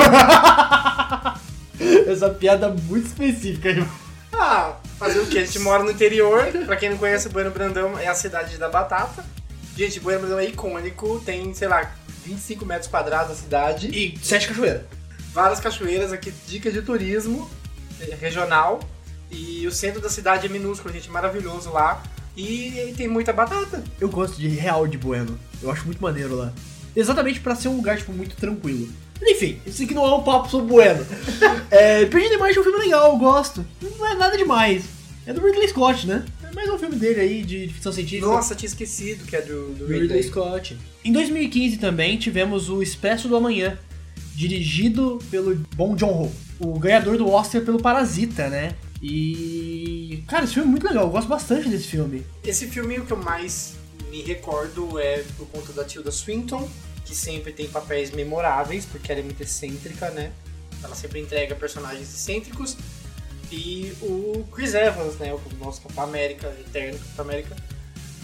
Essa piada muito específica. irmão. Ah, fazer o quê? A gente mora no interior. Pra quem não conhece, Bueno Brandão é a cidade da batata. Gente, Bueno Brandão é icônico. Tem, sei lá, 25 metros quadrados a cidade. E sete cachoeiras. Várias cachoeiras aqui, dica de turismo eh, regional. E o centro da cidade é minúsculo, gente, maravilhoso lá. E tem muita batata. Eu gosto de real de Bueno. Eu acho muito maneiro lá. Exatamente pra ser um lugar, tipo, muito tranquilo. Enfim, isso aqui não é um papo sobre Bueno. é, Perdido em Marte é um filme legal, eu gosto. Não é nada demais. É do Ridley Scott, né? É mais um filme dele aí de, de ficção científica. Nossa, tinha esquecido que é do, do do Ridley Scott. Em 2015 também tivemos o Expresso do Amanhã, dirigido pelo Bong Joon-ho, o ganhador do Oscar pelo Parasita, né? E cara, esse filme é muito legal, eu gosto bastante desse filme. Esse filme, o que eu mais me recordo é por conta da Tilda Swinton, que sempre tem papéis memoráveis, porque ela é muito excêntrica, né? Ela sempre entrega personagens excêntricos. E o Chris Evans, né? O nosso Capitão América, eterno Capitão América,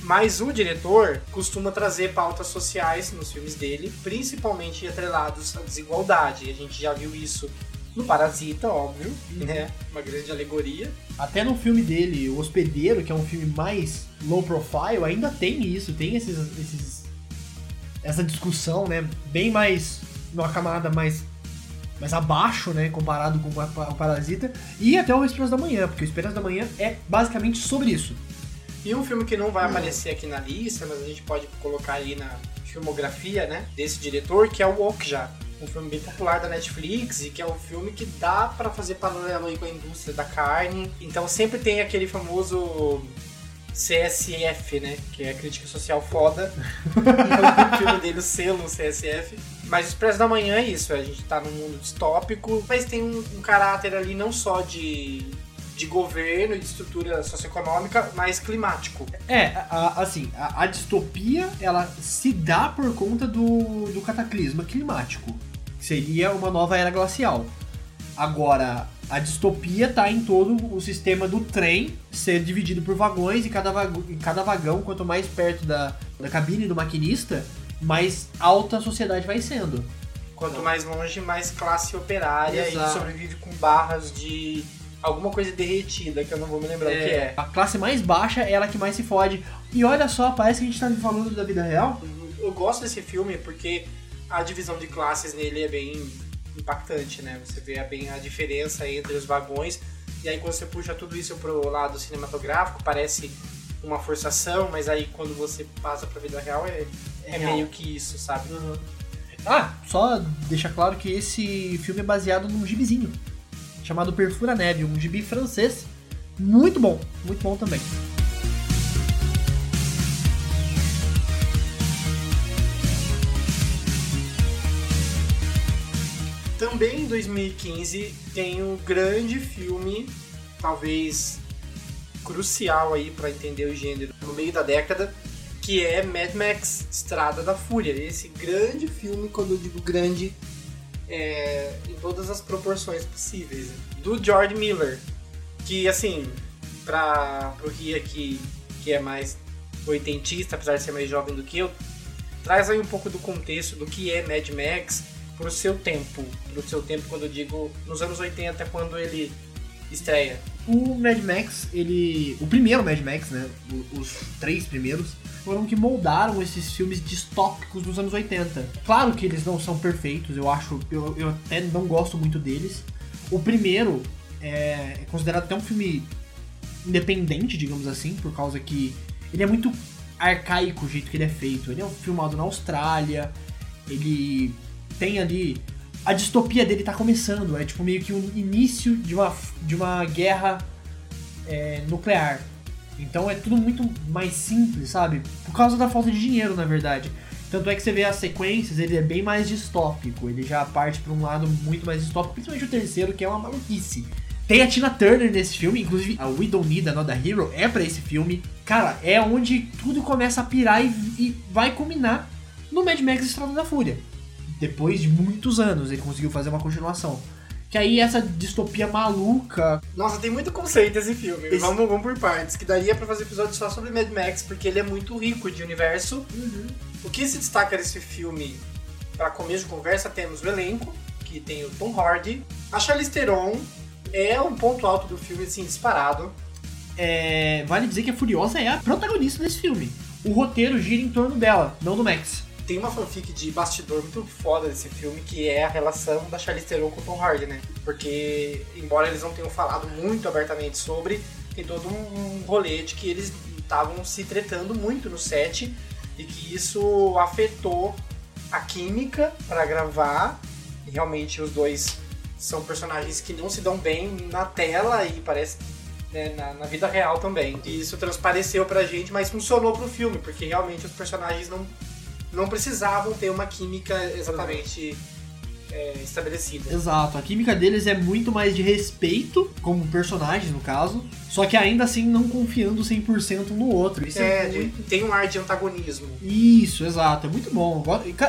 Mas o diretor costuma trazer pautas sociais nos filmes dele, principalmente atrelados à desigualdade. E a gente já viu isso no Parasita, óbvio, né? Uma grande alegoria. Até no filme dele, O Hospedeiro, que é um filme mais low profile, ainda tem isso, tem esses, esses essa discussão, né? Bem mais numa camada mais mais abaixo, né, comparado com o Parasita, e até o Esperança da Manhã, porque o Esperança da Manhã é basicamente sobre isso. E um filme que não vai aparecer aqui na lista, mas a gente pode colocar aí na filmografia, né, desse diretor, que é o Okja, um filme bem popular da Netflix e que é um filme que dá para fazer paralelo aí com a indústria da carne. Então sempre tem aquele famoso CSF, né? Que é a crítica social foda. o filme dele, o selo CSF. Mas Expresso da Manhã é isso, a gente tá num mundo distópico, mas tem um, um caráter ali não só de, de governo e de estrutura socioeconômica, mas climático. É, a, assim, a, a, distopia, ela se dá por conta do, do cataclisma climático, que seria uma nova era glacial. Agora, a distopia está em todo o sistema do trem ser dividido por vagões e cada, vagão, e cada vagão, quanto mais perto da, da cabine do maquinista, mais alta a sociedade vai sendo. Quanto mais longe, mais classe operária Exato. e sobrevive com barras de alguma coisa derretida, que eu não vou me lembrar é, o que é. A classe mais baixa é ela que mais se fode. E olha só, parece que a gente tá falando da vida real. Eu gosto desse filme porque a divisão de classes nele é bem impactante, né? Você vê bem a diferença entre os vagões. E aí quando você puxa tudo isso pro lado cinematográfico, parece uma forçação, mas aí quando você passa pra vida real é, é, é meio que isso, sabe? Uhum. Ah, só deixa claro que esse filme é baseado num gibizinho chamado Perfura Neve, um gibi francês muito bom, muito bom também. Também em 2015 tem um grande filme, talvez crucial aí para entender o gênero no meio da década, que é Mad Max Estrada da Fúria. Esse grande filme, quando eu digo grande, é em todas as proporções possíveis, do George Miller, que assim, para o Ria aqui, que é mais oitentista, apesar de ser mais jovem do que eu, traz aí um pouco do contexto do que é Mad Max pro seu tempo. Pro seu tempo, quando eu digo nos anos 80, quando ele estreia. O Mad Max, ele. O primeiro Mad Max, né? Os três primeiros, foram que moldaram esses filmes distópicos dos anos 80. Claro que eles não são perfeitos, eu acho. Eu, eu até não gosto muito deles. O primeiro é considerado até um filme independente, digamos assim, por causa que ele é muito arcaico o jeito que ele é feito. Ele é filmado na Austrália, ele tem ali. A distopia dele tá começando, é tipo meio que o um início de uma, de uma guerra é, nuclear. Então é tudo muito mais simples, sabe? Por causa da falta de dinheiro, na verdade. Tanto é que você vê as sequências, ele é bem mais distópico. Ele já parte para um lado muito mais distópico, principalmente o terceiro, que é uma maluquice. Tem a Tina Turner nesse filme, inclusive a We Don't Need Another Hero é para esse filme. Cara, é onde tudo começa a pirar e, e vai culminar no Mad Max Estrada da Fúria depois de muitos anos ele conseguiu fazer uma continuação. Que aí essa distopia maluca. Nossa, tem muito conceito esse filme. Esse... Vamos, vamos por partes. Que daria para fazer episódio só sobre Mad Max, porque ele é muito rico de universo. Uhum. O que se destaca nesse filme, para começo de conversa, temos o elenco, que tem o Tom Hardy. A Charlize Theron é um ponto alto do filme, assim, disparado. É... Vale dizer que a Furiosa é a protagonista desse filme. O roteiro gira em torno dela, não do Max tem uma fanfic de bastidor muito foda desse filme, que é a relação da Charlize Theron com o Tom Hardy, né? Porque, embora eles não tenham falado muito abertamente sobre, tem todo um rolê de que eles estavam se tretando muito no set e que isso afetou a química para gravar. E realmente os dois são personagens que não se dão bem na tela e parece né, na, na, vida real também. E isso transpareceu pra gente, mas funcionou pro filme, porque realmente os personagens não não precisavam ter uma química exatamente é, estabelecida. Exato, a química deles é muito mais de respeito, como personagens no caso, só que ainda assim não confiando 100% um no outro. Isso é, é muito... tem um ar de antagonismo. Isso, exato, é muito bom.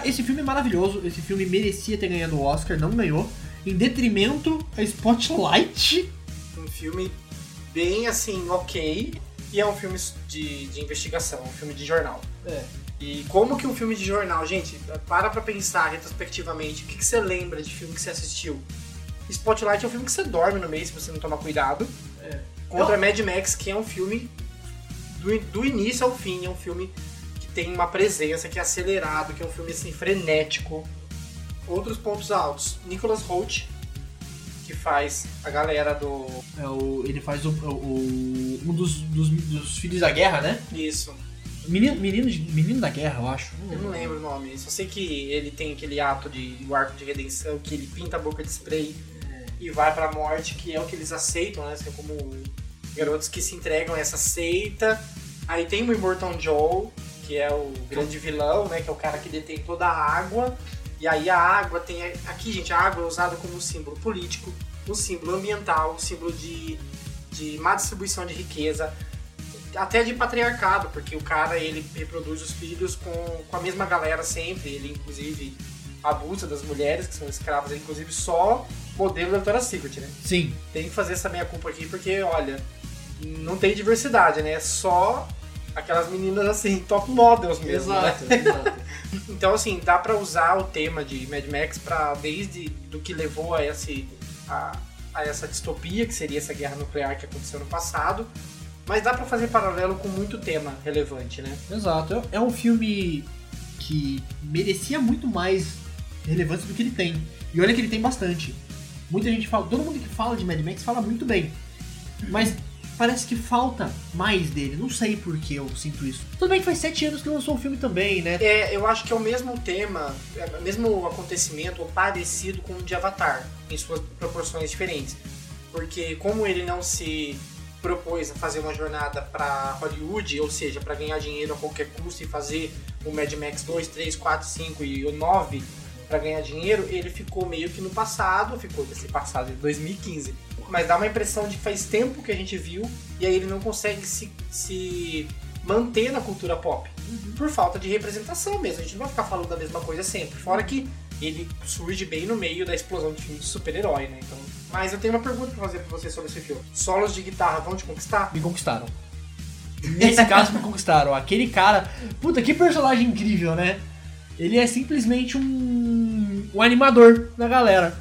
Esse filme é maravilhoso, esse filme merecia ter ganhado o Oscar, não ganhou, em detrimento a Spotlight. Um filme bem assim, ok, e é um filme de, de investigação, um filme de jornal. É. E como que um filme de jornal, gente, para pra pensar retrospectivamente, o que, que você lembra de filme que você assistiu? Spotlight é um filme que você dorme no meio se você não tomar cuidado. É. Contra Mad Max, que é um filme do, do início ao fim, é um filme que tem uma presença, que é acelerado, que é um filme assim, frenético. Outros pontos altos. Nicholas Holt, que faz a galera do. É o, ele faz o, o- um dos, dos, dos filhos da guerra, né? Isso. Menino, menino, menino da guerra, eu acho. Eu não lembro o nome. Só sei que ele tem aquele ato de o arco de redenção, que ele pinta a boca de spray e vai pra morte, que é o que eles aceitam, né? São como garotos que se entregam a essa seita. Aí tem o Immortal Joe, que é o grande vilão, né? Que é o cara que detém toda a água. E aí a água tem. Aqui, gente, a água é usada como símbolo político, um símbolo ambiental, um símbolo de, de má distribuição de riqueza, até de patriarcado, porque o cara ele reproduz os filhos com, com a mesma galera sempre, ele inclusive abusa das mulheres que são escravas, ele inclusive só modelo da Victoria's Secret, né? Sim. Tem que fazer essa meia culpa aqui porque, olha, não tem diversidade, né? É só aquelas meninas assim, top models mesmo, Exato, né? exato. Então, assim, dá pra usar o tema de Mad Max pra, desde do que levou a, esse, a, a essa distopia, que seria essa guerra nuclear que aconteceu no passado, mas dá pra fazer paralelo com muito tema relevante, né? Exato. É um filme que merecia muito mais relevância do que ele tem. E olha que ele tem bastante. Muita gente fala, todo mundo que fala de Mad Max fala muito bem. Mas parece que falta mais dele. Não sei por que eu sinto isso. Tudo bem que faz sete anos que lançou o filme também, né? É, eu acho que é o mesmo tema, é o mesmo acontecimento, ou parecido com o de Avatar, em suas proporções diferentes. Porque como ele não se propôs a fazer uma jornada para Hollywood, ou seja, para ganhar dinheiro a qualquer custo e fazer o Mad Max 2, 3, 4, 5 e o 9 para ganhar dinheiro, ele ficou meio que no passado, ficou desse passado em 2015. Mas dá uma impressão de que faz tempo que a gente viu e aí ele não consegue se, se manter na cultura pop. Por falta de representação mesmo. A gente não vai ficar falando da mesma coisa sempre. Fora que ele surge bem no meio da explosão de filme de super-herói, né? Então, mas eu tenho uma pergunta pra fazer pra você sobre esse filme. Solos de guitarra vão te conquistar? Me conquistaram. Nesse caso, me conquistaram. Aquele cara. Puta, que personagem incrível, né? Ele é simplesmente um. um animador da galera.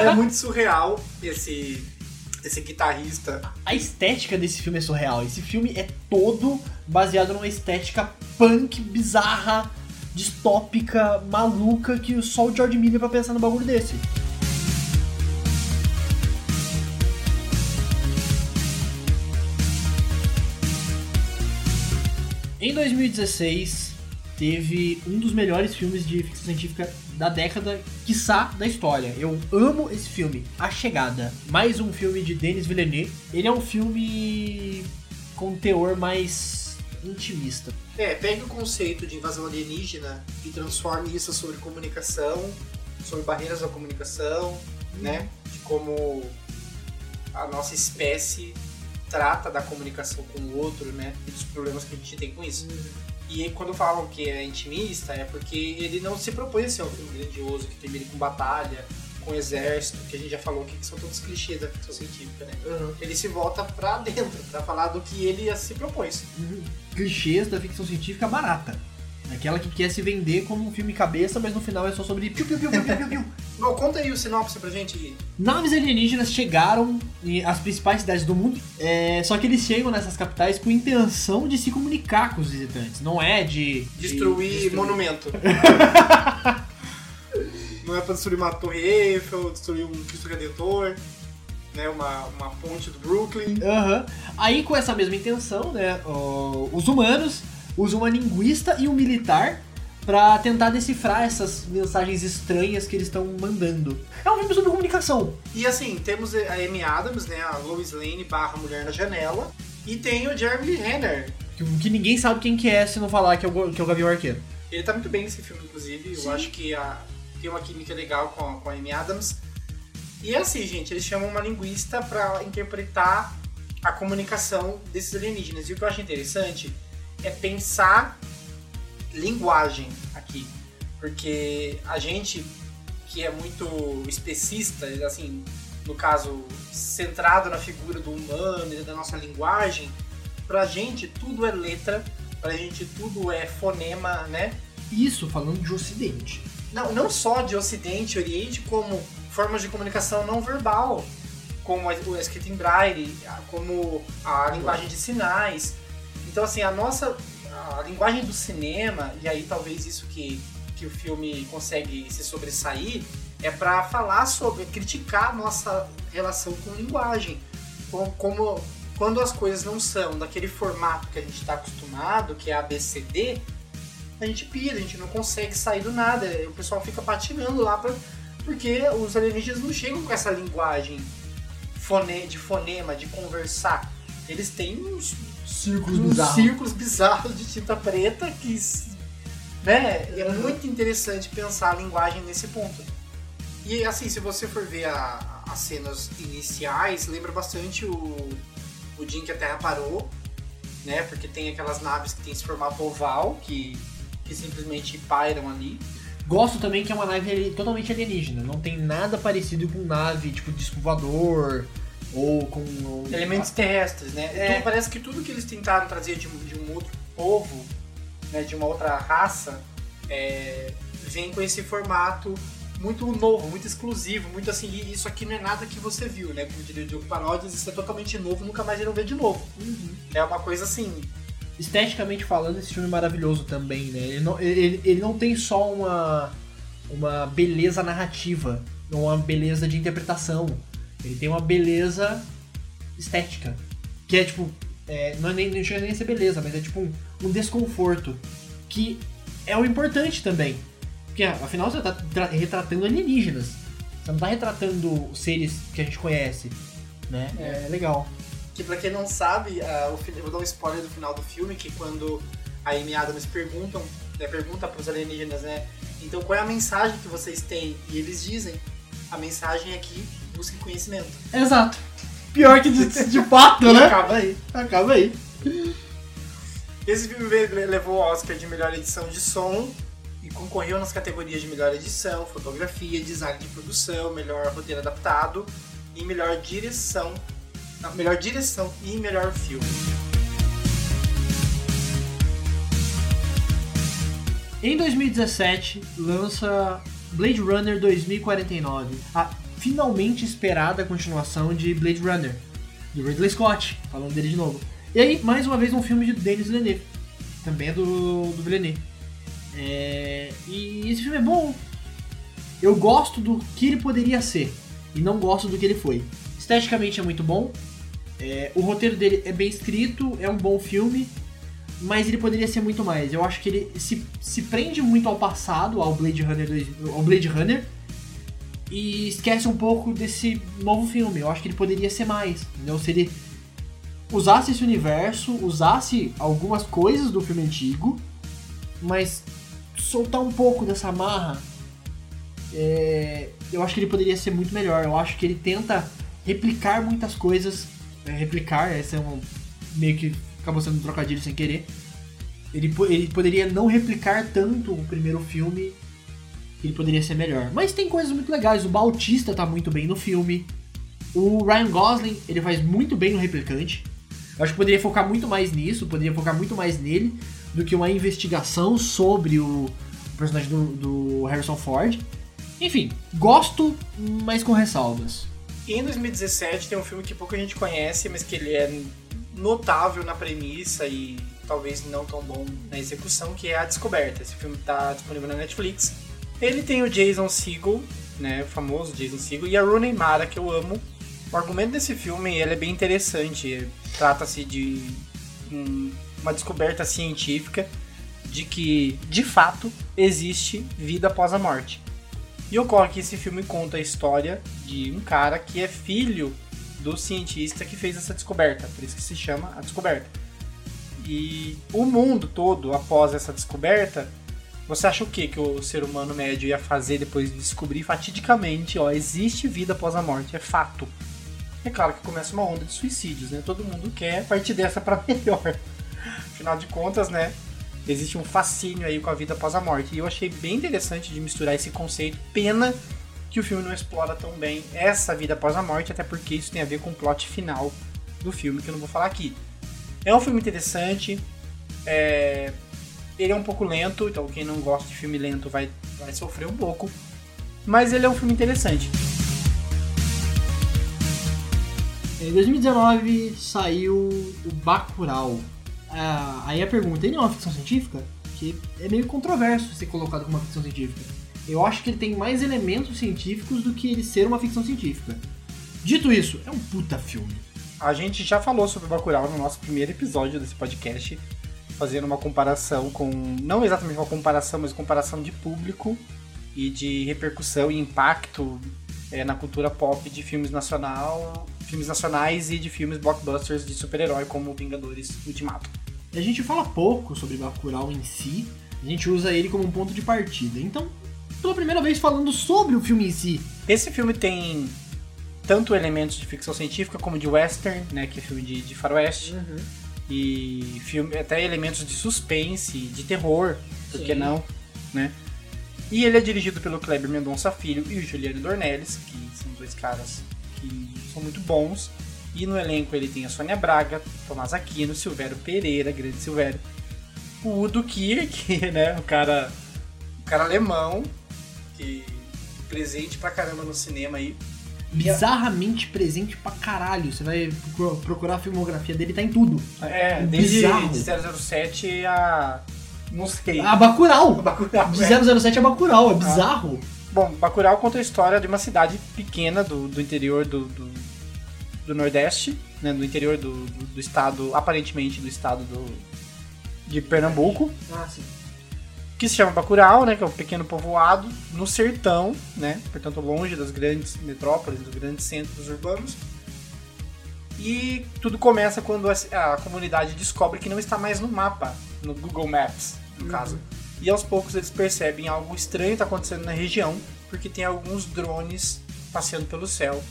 é muito surreal esse. esse guitarrista. A estética desse filme é surreal. Esse filme é todo baseado numa estética punk, bizarra, distópica, maluca, que só o George Miller pra pensar no bagulho desse. Em 2016, teve um dos melhores filmes de ficção científica da década, quiçá da história. Eu amo esse filme, A Chegada. Mais um filme de Denis Villeneuve. Ele é um filme com teor mais intimista. É, pega o conceito de invasão alienígena e transforme isso sobre comunicação, sobre barreiras da comunicação, né? De como a nossa espécie trata da comunicação com o outro, né? E dos problemas que a gente tem com isso. E quando falam que é intimista, é porque ele não se propõe a ser um filme grandioso, que termine com batalha, com exército, que a gente já falou que são todos clichês da ficção científica, né? Ele se volta pra dentro, pra falar do que ele se propôs. Clichês da ficção científica barata. Aquela que quer se vender como um filme cabeça, mas no final é só sobre piu piu piu piu piu piu piu. Bom, conta aí o sinopse pra gente, Gui. Naves alienígenas chegaram às principais cidades do mundo, é, só que eles chegam nessas capitais com intenção de se comunicar com os visitantes, não é de... Destruir, de monumento. não é pra destruir uma torre Eiffel, destruir um Cristo Redentor, né, uma, uma ponte do Brooklyn. Aham. Aí com essa mesma intenção, né, os humanos usam uma linguista e um militar pra tentar decifrar essas mensagens estranhas que eles estão mandando. É um filme sobre comunicação. E assim, temos a Amy Adams, né, a Lois Lane barra Mulher na Janela, e tem o Jeremy Renner. Que, que ninguém sabe quem que é se não falar que é o, que é o Gavião Arqueiro. Ele tá muito bem nesse filme, inclusive. Sim. Eu acho que a, tem uma química legal com a, com a Amy Adams. E é assim, gente, eles chamam uma linguista pra interpretar a comunicação desses alienígenas. E o que eu acho interessante é pensar linguagem aqui. Porque a gente que é muito especista, assim, no caso, centrado na figura do humano e da nossa linguagem, pra gente tudo é letra, pra gente tudo é fonema, né? Isso falando de Ocidente. Não, não só de Ocidente e Oriente, como formas de comunicação não verbal, como a, a escrita em braille, como a linguagem de sinais. Então, assim, a nossa a linguagem do cinema, e aí talvez isso que, que o filme consegue se sobressair, é para falar sobre, criticar a nossa relação com linguagem. Como, como quando as coisas não são daquele formato que a gente está acostumado, que é ABCD, a gente pira, a gente não consegue sair do nada. O pessoal fica patinando lá pra, porque os alienígenas não chegam com essa linguagem fone, de fonema, de conversar. Eles têm uns círculos bizarros. círculos bizarros de tinta preta que né, é muito interessante pensar a linguagem nesse ponto. E assim, se você for ver a- as cenas iniciais, lembra bastante o, o dia em que a Terra parou, né? Porque tem aquelas naves que tem esse formato oval que, que simplesmente pairam ali. Gosto também que é uma nave totalmente alienígena. Não tem nada parecido com nave, tipo disco voador ou com. Elementos terrestres, né? É. Então, parece que tudo que eles tentaram trazer de, um- de um outro povo, né, de uma outra raça, é, vem com esse formato muito novo, muito exclusivo, muito assim, isso aqui não é nada que você viu, né? Como diria o Diogo Paródias, isso é totalmente novo, nunca mais irão ver de novo. É uma coisa assim, Esteticamente falando, esse filme é maravilhoso também, né? Ele não, ele, ele não tem só uma, uma beleza narrativa, uma beleza de interpretação. Ele tem uma beleza estética. Que é tipo. é, não, é nem, não chega nem a ser beleza, mas é tipo um, um desconforto. Que é o importante também. Porque afinal você tá tra- retratando alienígenas. Você não tá retratando seres que a gente conhece. Né? É legal. que pra quem não sabe, fi- eu vou dar um spoiler do final do filme, que quando a Amy Adams perguntam, né, pergunta pros alienígenas, né? Então qual é a mensagem que vocês têm? E eles dizem, a mensagem é que busquem conhecimento. Exato. Pior que de, de fato, né? acaba aí. Acaba aí. Esse filme levou o Oscar de melhor edição de som e concorreu nas categorias de melhor edição, fotografia, design de produção, melhor roteiro adaptado e melhor direção. Não, melhor direção e melhor filme. Em 2017, lança Blade Runner 2049, a finalmente esperada continuação de Blade Runner, do Ridley Scott, falando dele de novo. E aí, mais uma vez, um filme de Denis Villeneuve, também é do, do Villeneuve. É, e esse filme é bom. Eu gosto do que ele poderia ser, e não gosto do que ele foi. Esteticamente é muito bom, é, o roteiro dele é bem escrito, é um bom filme, mas ele poderia ser muito mais. Eu acho que ele se, se prende muito ao passado, ao Blade Runner, ao Blade Runner e esquece um pouco desse novo filme. Eu acho que ele poderia ser mais, entendeu? Se ele usasse esse universo, usasse algumas coisas do filme antigo, mas soltar um pouco dessa marra, é, eu acho que ele poderia ser muito melhor. Eu acho que ele tenta replicar muitas coisas. é, replicar, esse é um meio que acabou sendo um trocadilho sem querer. Ele, ele poderia não replicar tanto o primeiro filme, ele poderia ser melhor. Mas tem coisas muito legais. O Bautista tá muito bem no filme. O Ryan Gosling, ele faz muito bem no replicante. Eu acho que poderia focar muito mais nisso, poderia focar muito mais nele do que uma investigação sobre o personagem do, do Harrison Ford. Enfim, gosto, mas com ressalvas. Em 2017 tem um filme que pouca gente conhece, mas que ele é notável na premissa e talvez não tão bom na execução, que é A Descoberta. Esse filme está disponível na Netflix. Ele tem o Jason Segel, né, o famoso Jason Segel, e a Rooney Mara, que eu amo. O argumento desse filme ele é bem interessante. Trata-se de um- uma descoberta científica de que, de fato, existe vida após a morte. E ocorre que esse filme conta a história de um cara que é filho do cientista que fez essa descoberta, por isso que se chama a descoberta. E o mundo todo, após essa descoberta, você acha o que que o ser humano médio ia fazer depois de descobrir fatidicamente, ó, existe vida após a morte, é fato. É claro que começa uma onda de suicídios, né? Todo mundo quer partir dessa para melhor. Afinal de contas, né? Existe um fascínio aí com a vida após a morte. E eu achei bem interessante de misturar esse conceito. Pena que o filme não explora tão bem essa vida após a morte, até porque isso tem a ver com o plot final do filme, que eu não vou falar aqui. É um filme interessante. É... Ele é um pouco lento, então quem não gosta de filme lento vai, vai sofrer um pouco. Mas ele é um filme interessante. Em 2019 saiu o Bacurau. Ah, aí a pergunta, ele é uma ficção científica? Que é meio controverso ser colocado como uma ficção científica. Eu acho que ele tem mais elementos científicos do que ele ser uma ficção científica. Dito isso, é um puta filme. A gente já falou sobre Bacurau no nosso primeiro episódio desse podcast, fazendo uma comparação com, não exatamente uma comparação, mas comparação de público e de repercussão e impacto é, na cultura pop de filmes nacional, filmes nacionais e de filmes blockbusters de super-herói como Vingadores Ultimato. A gente fala pouco sobre Bacurau em si, a gente usa ele como um ponto de partida. Então, pela primeira vez falando sobre o filme em si. Esse filme tem tanto elementos de ficção científica como de western, né, que é filme de, de faroeste, uhum. E filme, até elementos de suspense, de terror, por que não, né? E ele é dirigido pelo Kleber Mendonça Filho e o Juliano Dornelles, que são dois caras que são muito bons. E no elenco ele tem a Sônia Braga, Tomás Aquino, Silvério Pereira, grande Silvério, o Udo Kier, que né, o cara, o cara alemão, que presente pra caramba no cinema aí. Bizarramente presente pra caralho. Você vai procurar a filmografia dele, tá em tudo. É, desde Bizarro. 007 a não sei. Ah, Bacurau! Bacurau de é. 007 é Bacurau, é bizarro. Ah. Bom, Bacurau conta a história de uma cidade pequena do, do interior do, do, do Nordeste, né, do interior do, do, do, estado, aparentemente do estado do, de Pernambuco. Ah, sim. Que se chama Bacurau, né, que é um pequeno povoado no sertão, né, portanto longe das grandes metrópoles, dos grandes centros urbanos. E tudo começa quando a, comunidade descobre que não está mais no mapa, no Google Maps no uhum. caso. E aos poucos eles percebem algo estranho está acontecendo na região, porque tem alguns drones passeando pelo céu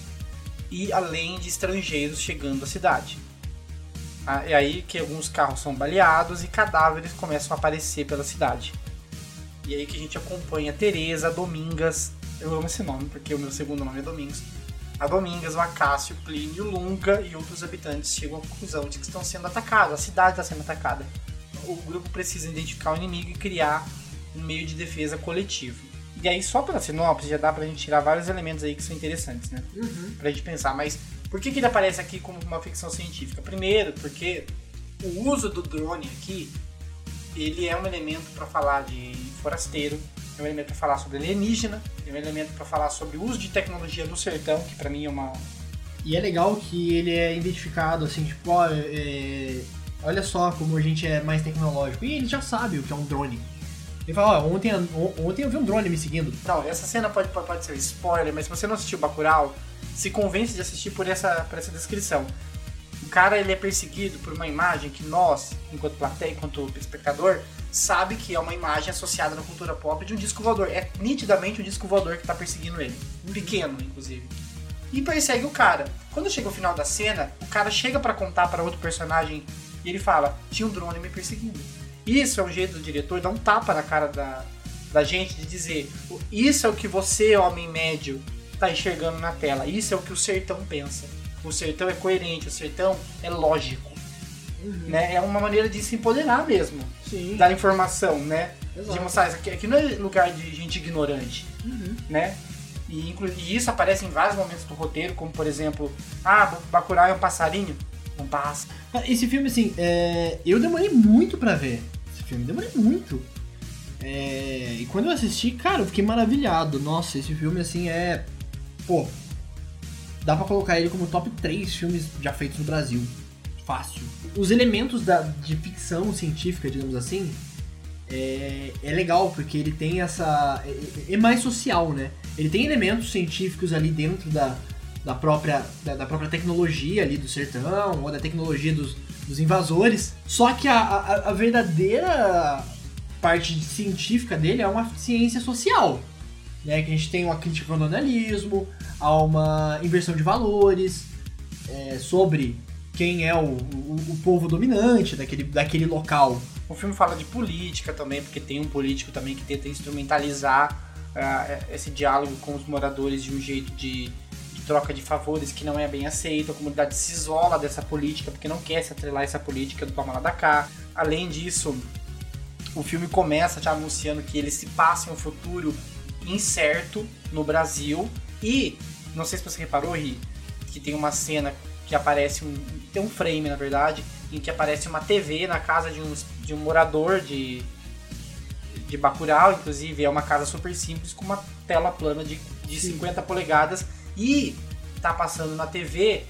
e além de estrangeiros chegando à cidade. Ah, é aí que alguns carros são baleados e cadáveres começam a aparecer pela cidade. E aí que a gente acompanha a Teresa, a Domingas, eu amo esse nome porque o meu segundo nome é Domingos. A Domingas, o Acácio, Plínio, Lunga e outros habitantes chegam à conclusão de que estão sendo atacados, a cidade está sendo atacada o grupo precisa identificar o inimigo e criar um meio de defesa coletivo. E aí, só pela sinopse, já dá pra gente tirar vários elementos aí que são interessantes, né? Uhum. Pra gente pensar, mas por que, que ele aparece aqui como uma ficção científica? Primeiro, porque o uso do drone aqui, ele é um elemento para falar de forasteiro, é um elemento para falar sobre alienígena, é um elemento para falar sobre o uso de tecnologia no sertão, que para mim é uma... E é legal que ele é identificado, assim, tipo, ó, é olha só como a gente é mais tecnológico. E ele já sabe o que é um drone. Ele fala, ó, ontem, ontem eu vi um drone me seguindo. Não, essa cena pode, pode ser spoiler, mas se você não assistiu Bacurau, se convence de assistir por essa, por essa descrição. O cara ele é perseguido por uma imagem que nós, enquanto plateia, enquanto espectador, sabe que é uma imagem associada na cultura pop de um disco voador. É nitidamente um disco voador que está perseguindo ele. Pequeno, inclusive. E persegue o cara. Quando chega o final da cena, o cara chega para contar para outro personagem e ele fala: tinha um drone me perseguindo. Isso é um jeito do diretor dar um tapa na cara da, da gente de dizer: isso é o que você, homem médio, tá enxergando na tela. Isso é o que o sertão pensa. O sertão é coerente, o sertão é lógico. Uhum. Né? É uma maneira de se empoderar mesmo. Sim. Da informação, né? Exato. De mostrar isso aqui, aqui não é lugar de gente ignorante. Uhum. Né? E, e, isso aparece em vários momentos do roteiro, como por exemplo, ah, Bacurau é um passarinho. Não passa. Esse filme, assim, é... eu demorei muito para ver. Esse filme, demorei muito. É... E quando eu assisti, cara, eu fiquei maravilhado. Nossa, esse filme, assim, é. Pô. Dá pra colocar ele como top 3 filmes já feitos no Brasil. Fácil. Os elementos da, de ficção científica, digamos assim, é, é legal, porque ele tem essa. É, é, mais social, né? Ele tem elementos científicos ali dentro da, da própria, da, da, própria tecnologia ali do sertão, ou da tecnologia dos, dos invasores. Só que a, a, a, verdadeira parte científica dele é uma ciência social. Né? Que a gente tem uma crítica ao colonialismo, há uma inversão de valores, é, sobre quem é o, o, o, povo dominante daquele, daquele local. O filme fala de política também, porque tem um político também que tenta instrumentalizar uh, esse diálogo com os moradores de um jeito de troca de favores que não é bem aceito, a comunidade se isola dessa política porque não quer se atrelar a essa política do lá da cá. Além disso, o filme começa já anunciando que ele se passa em um futuro incerto no Brasil. E não sei se você reparou, Ri, que tem uma cena que aparece um tem um frame na verdade em que aparece uma TV na casa de um, de um morador de de Bacurau, inclusive é uma casa super simples com uma tela plana de, de 50 polegadas. E tá passando na TV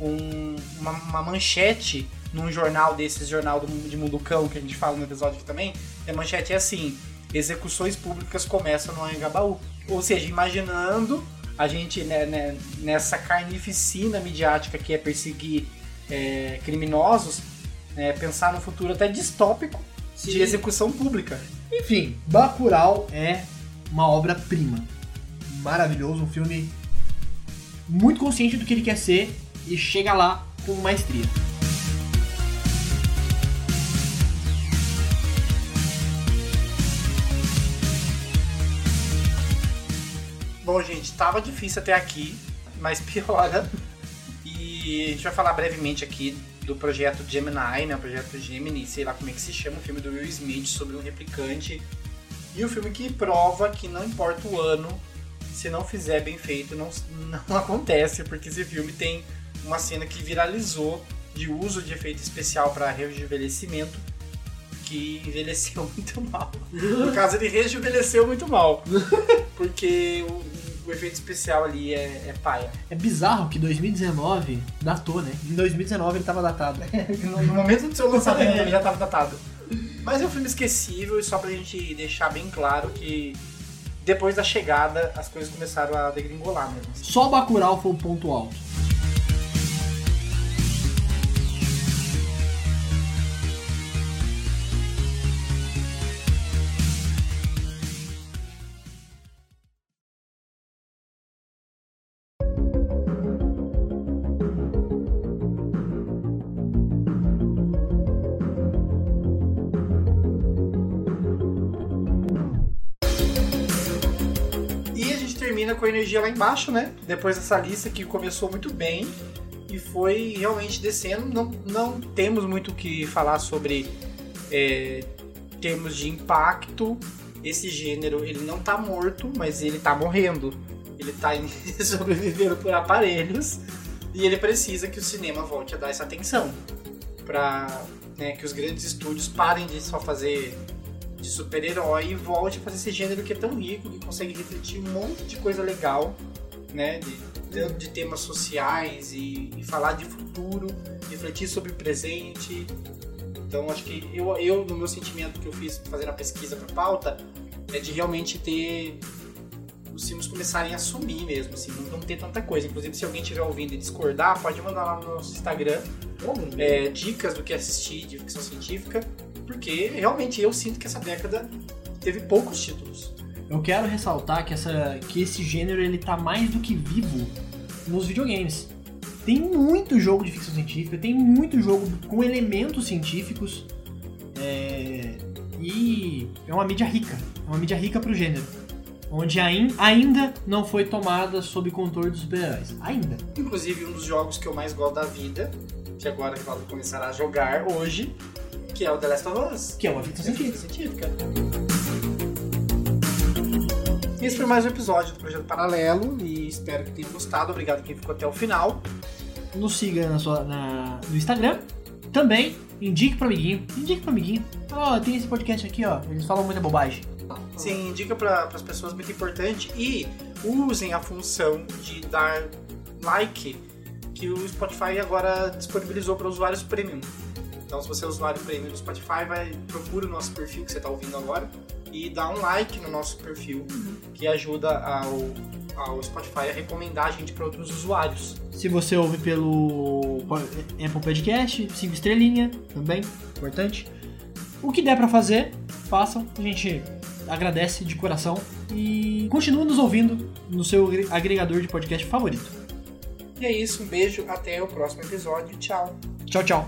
um, uma, uma, manchete num jornal desses, jornal do, de Munducão, que a gente fala no episódio aqui também, e a manchete é assim, execuções públicas começam no Anhangabaú. Ou seja, imaginando a gente né, né, nessa carnificina midiática que é perseguir é, criminosos, é, pensar no futuro até distópico Sim. de execução pública. Enfim, Bacurau é uma obra-prima. Maravilhoso, um filme muito consciente do que ele quer ser e chega lá com maestria. Bom, gente, tava difícil até aqui, mas piora. E a gente vai falar brevemente aqui do projeto Gemini, né? O projeto Gemini, sei lá como é que se chama, o filme do Will Smith sobre um replicante. E o filme que prova que não importa o ano, se não fizer bem feito, não, não acontece, porque esse filme tem uma cena que viralizou de uso de efeito especial para rejuvenescimento que envelheceu muito mal. No caso, ele rejuvenesceu muito mal. Porque o, o efeito especial ali é, é paia. É bizarro que 2019 datou, né? Em 2019 ele tava datado. no, momento do seu lançamento ele já tava datado. Mas é um filme esquecível e só pra gente deixar bem claro que depois da chegada as coisas começaram a degringolar mesmo. Só Bacurau foi o ponto alto. Energia lá embaixo, né? Depois dessa lista que começou muito bem e foi realmente descendo. Não, não temos muito o que falar sobre é, termos de impacto. Esse gênero ele não tá morto, mas ele tá morrendo. Ele tá sobrevivendo por aparelhos e ele precisa que o cinema volte a dar essa atenção para né, que os grandes estúdios parem de só fazer de super-herói e volte a fazer esse gênero que é tão rico, que consegue refletir um monte de coisa legal, né? De, de, de temas sociais e, e, falar de futuro, refletir sobre o presente. Então, acho que eu, eu, no meu sentimento que eu fiz fazendo a pesquisa para pauta, é de realmente ter os filmes começarem a assumir mesmo, assim, não, não ter tanta coisa. Inclusive, se alguém estiver ouvindo e discordar, pode mandar lá no nosso Instagram é, dicas do que assistir de ficção científica porque realmente eu sinto que essa década teve poucos títulos. Eu quero ressaltar que, essa, que esse gênero ele tá mais do que vivo nos videogames. Tem muito jogo de ficção científica, tem muito jogo com elementos científicos. É, e é uma mídia rica, é uma mídia rica pro gênero. Onde ainda não foi tomada sob controle dos super-heróis. Ainda. Inclusive, um dos jogos que eu mais gosto da vida, que agora que eu vou começar a jogar hoje, que é o The Last of Us. Que é uma ficção científica. científica. Esse foi mais um episódio do Projeto Paralelo e espero que tenham gostado. Obrigado quem ficou até o final. Nos siga na sua, na, no Instagram. Também indique pro amiguinho. Indique pro amiguinho. Ó, oh, tem esse podcast aqui, ó. Eles falam muita bobagem. Sim, indica para as pessoas muito importante e usem a função de dar like que o Spotify agora disponibilizou para usuários premium. Então, se você é usuário premium do Spotify, vai procura o nosso perfil que você está ouvindo agora e dá um like no nosso perfil, que ajuda ao, ao Spotify a recomendar a gente para outros usuários. Se você ouve pelo Apple Podcast, 5 estrelinha também, importante. O que der para fazer, façam. A gente agradece de coração e continue nos ouvindo no seu agregador de podcast favorito. E é isso, um beijo, até o próximo episódio. Tchau. Tchau, tchau.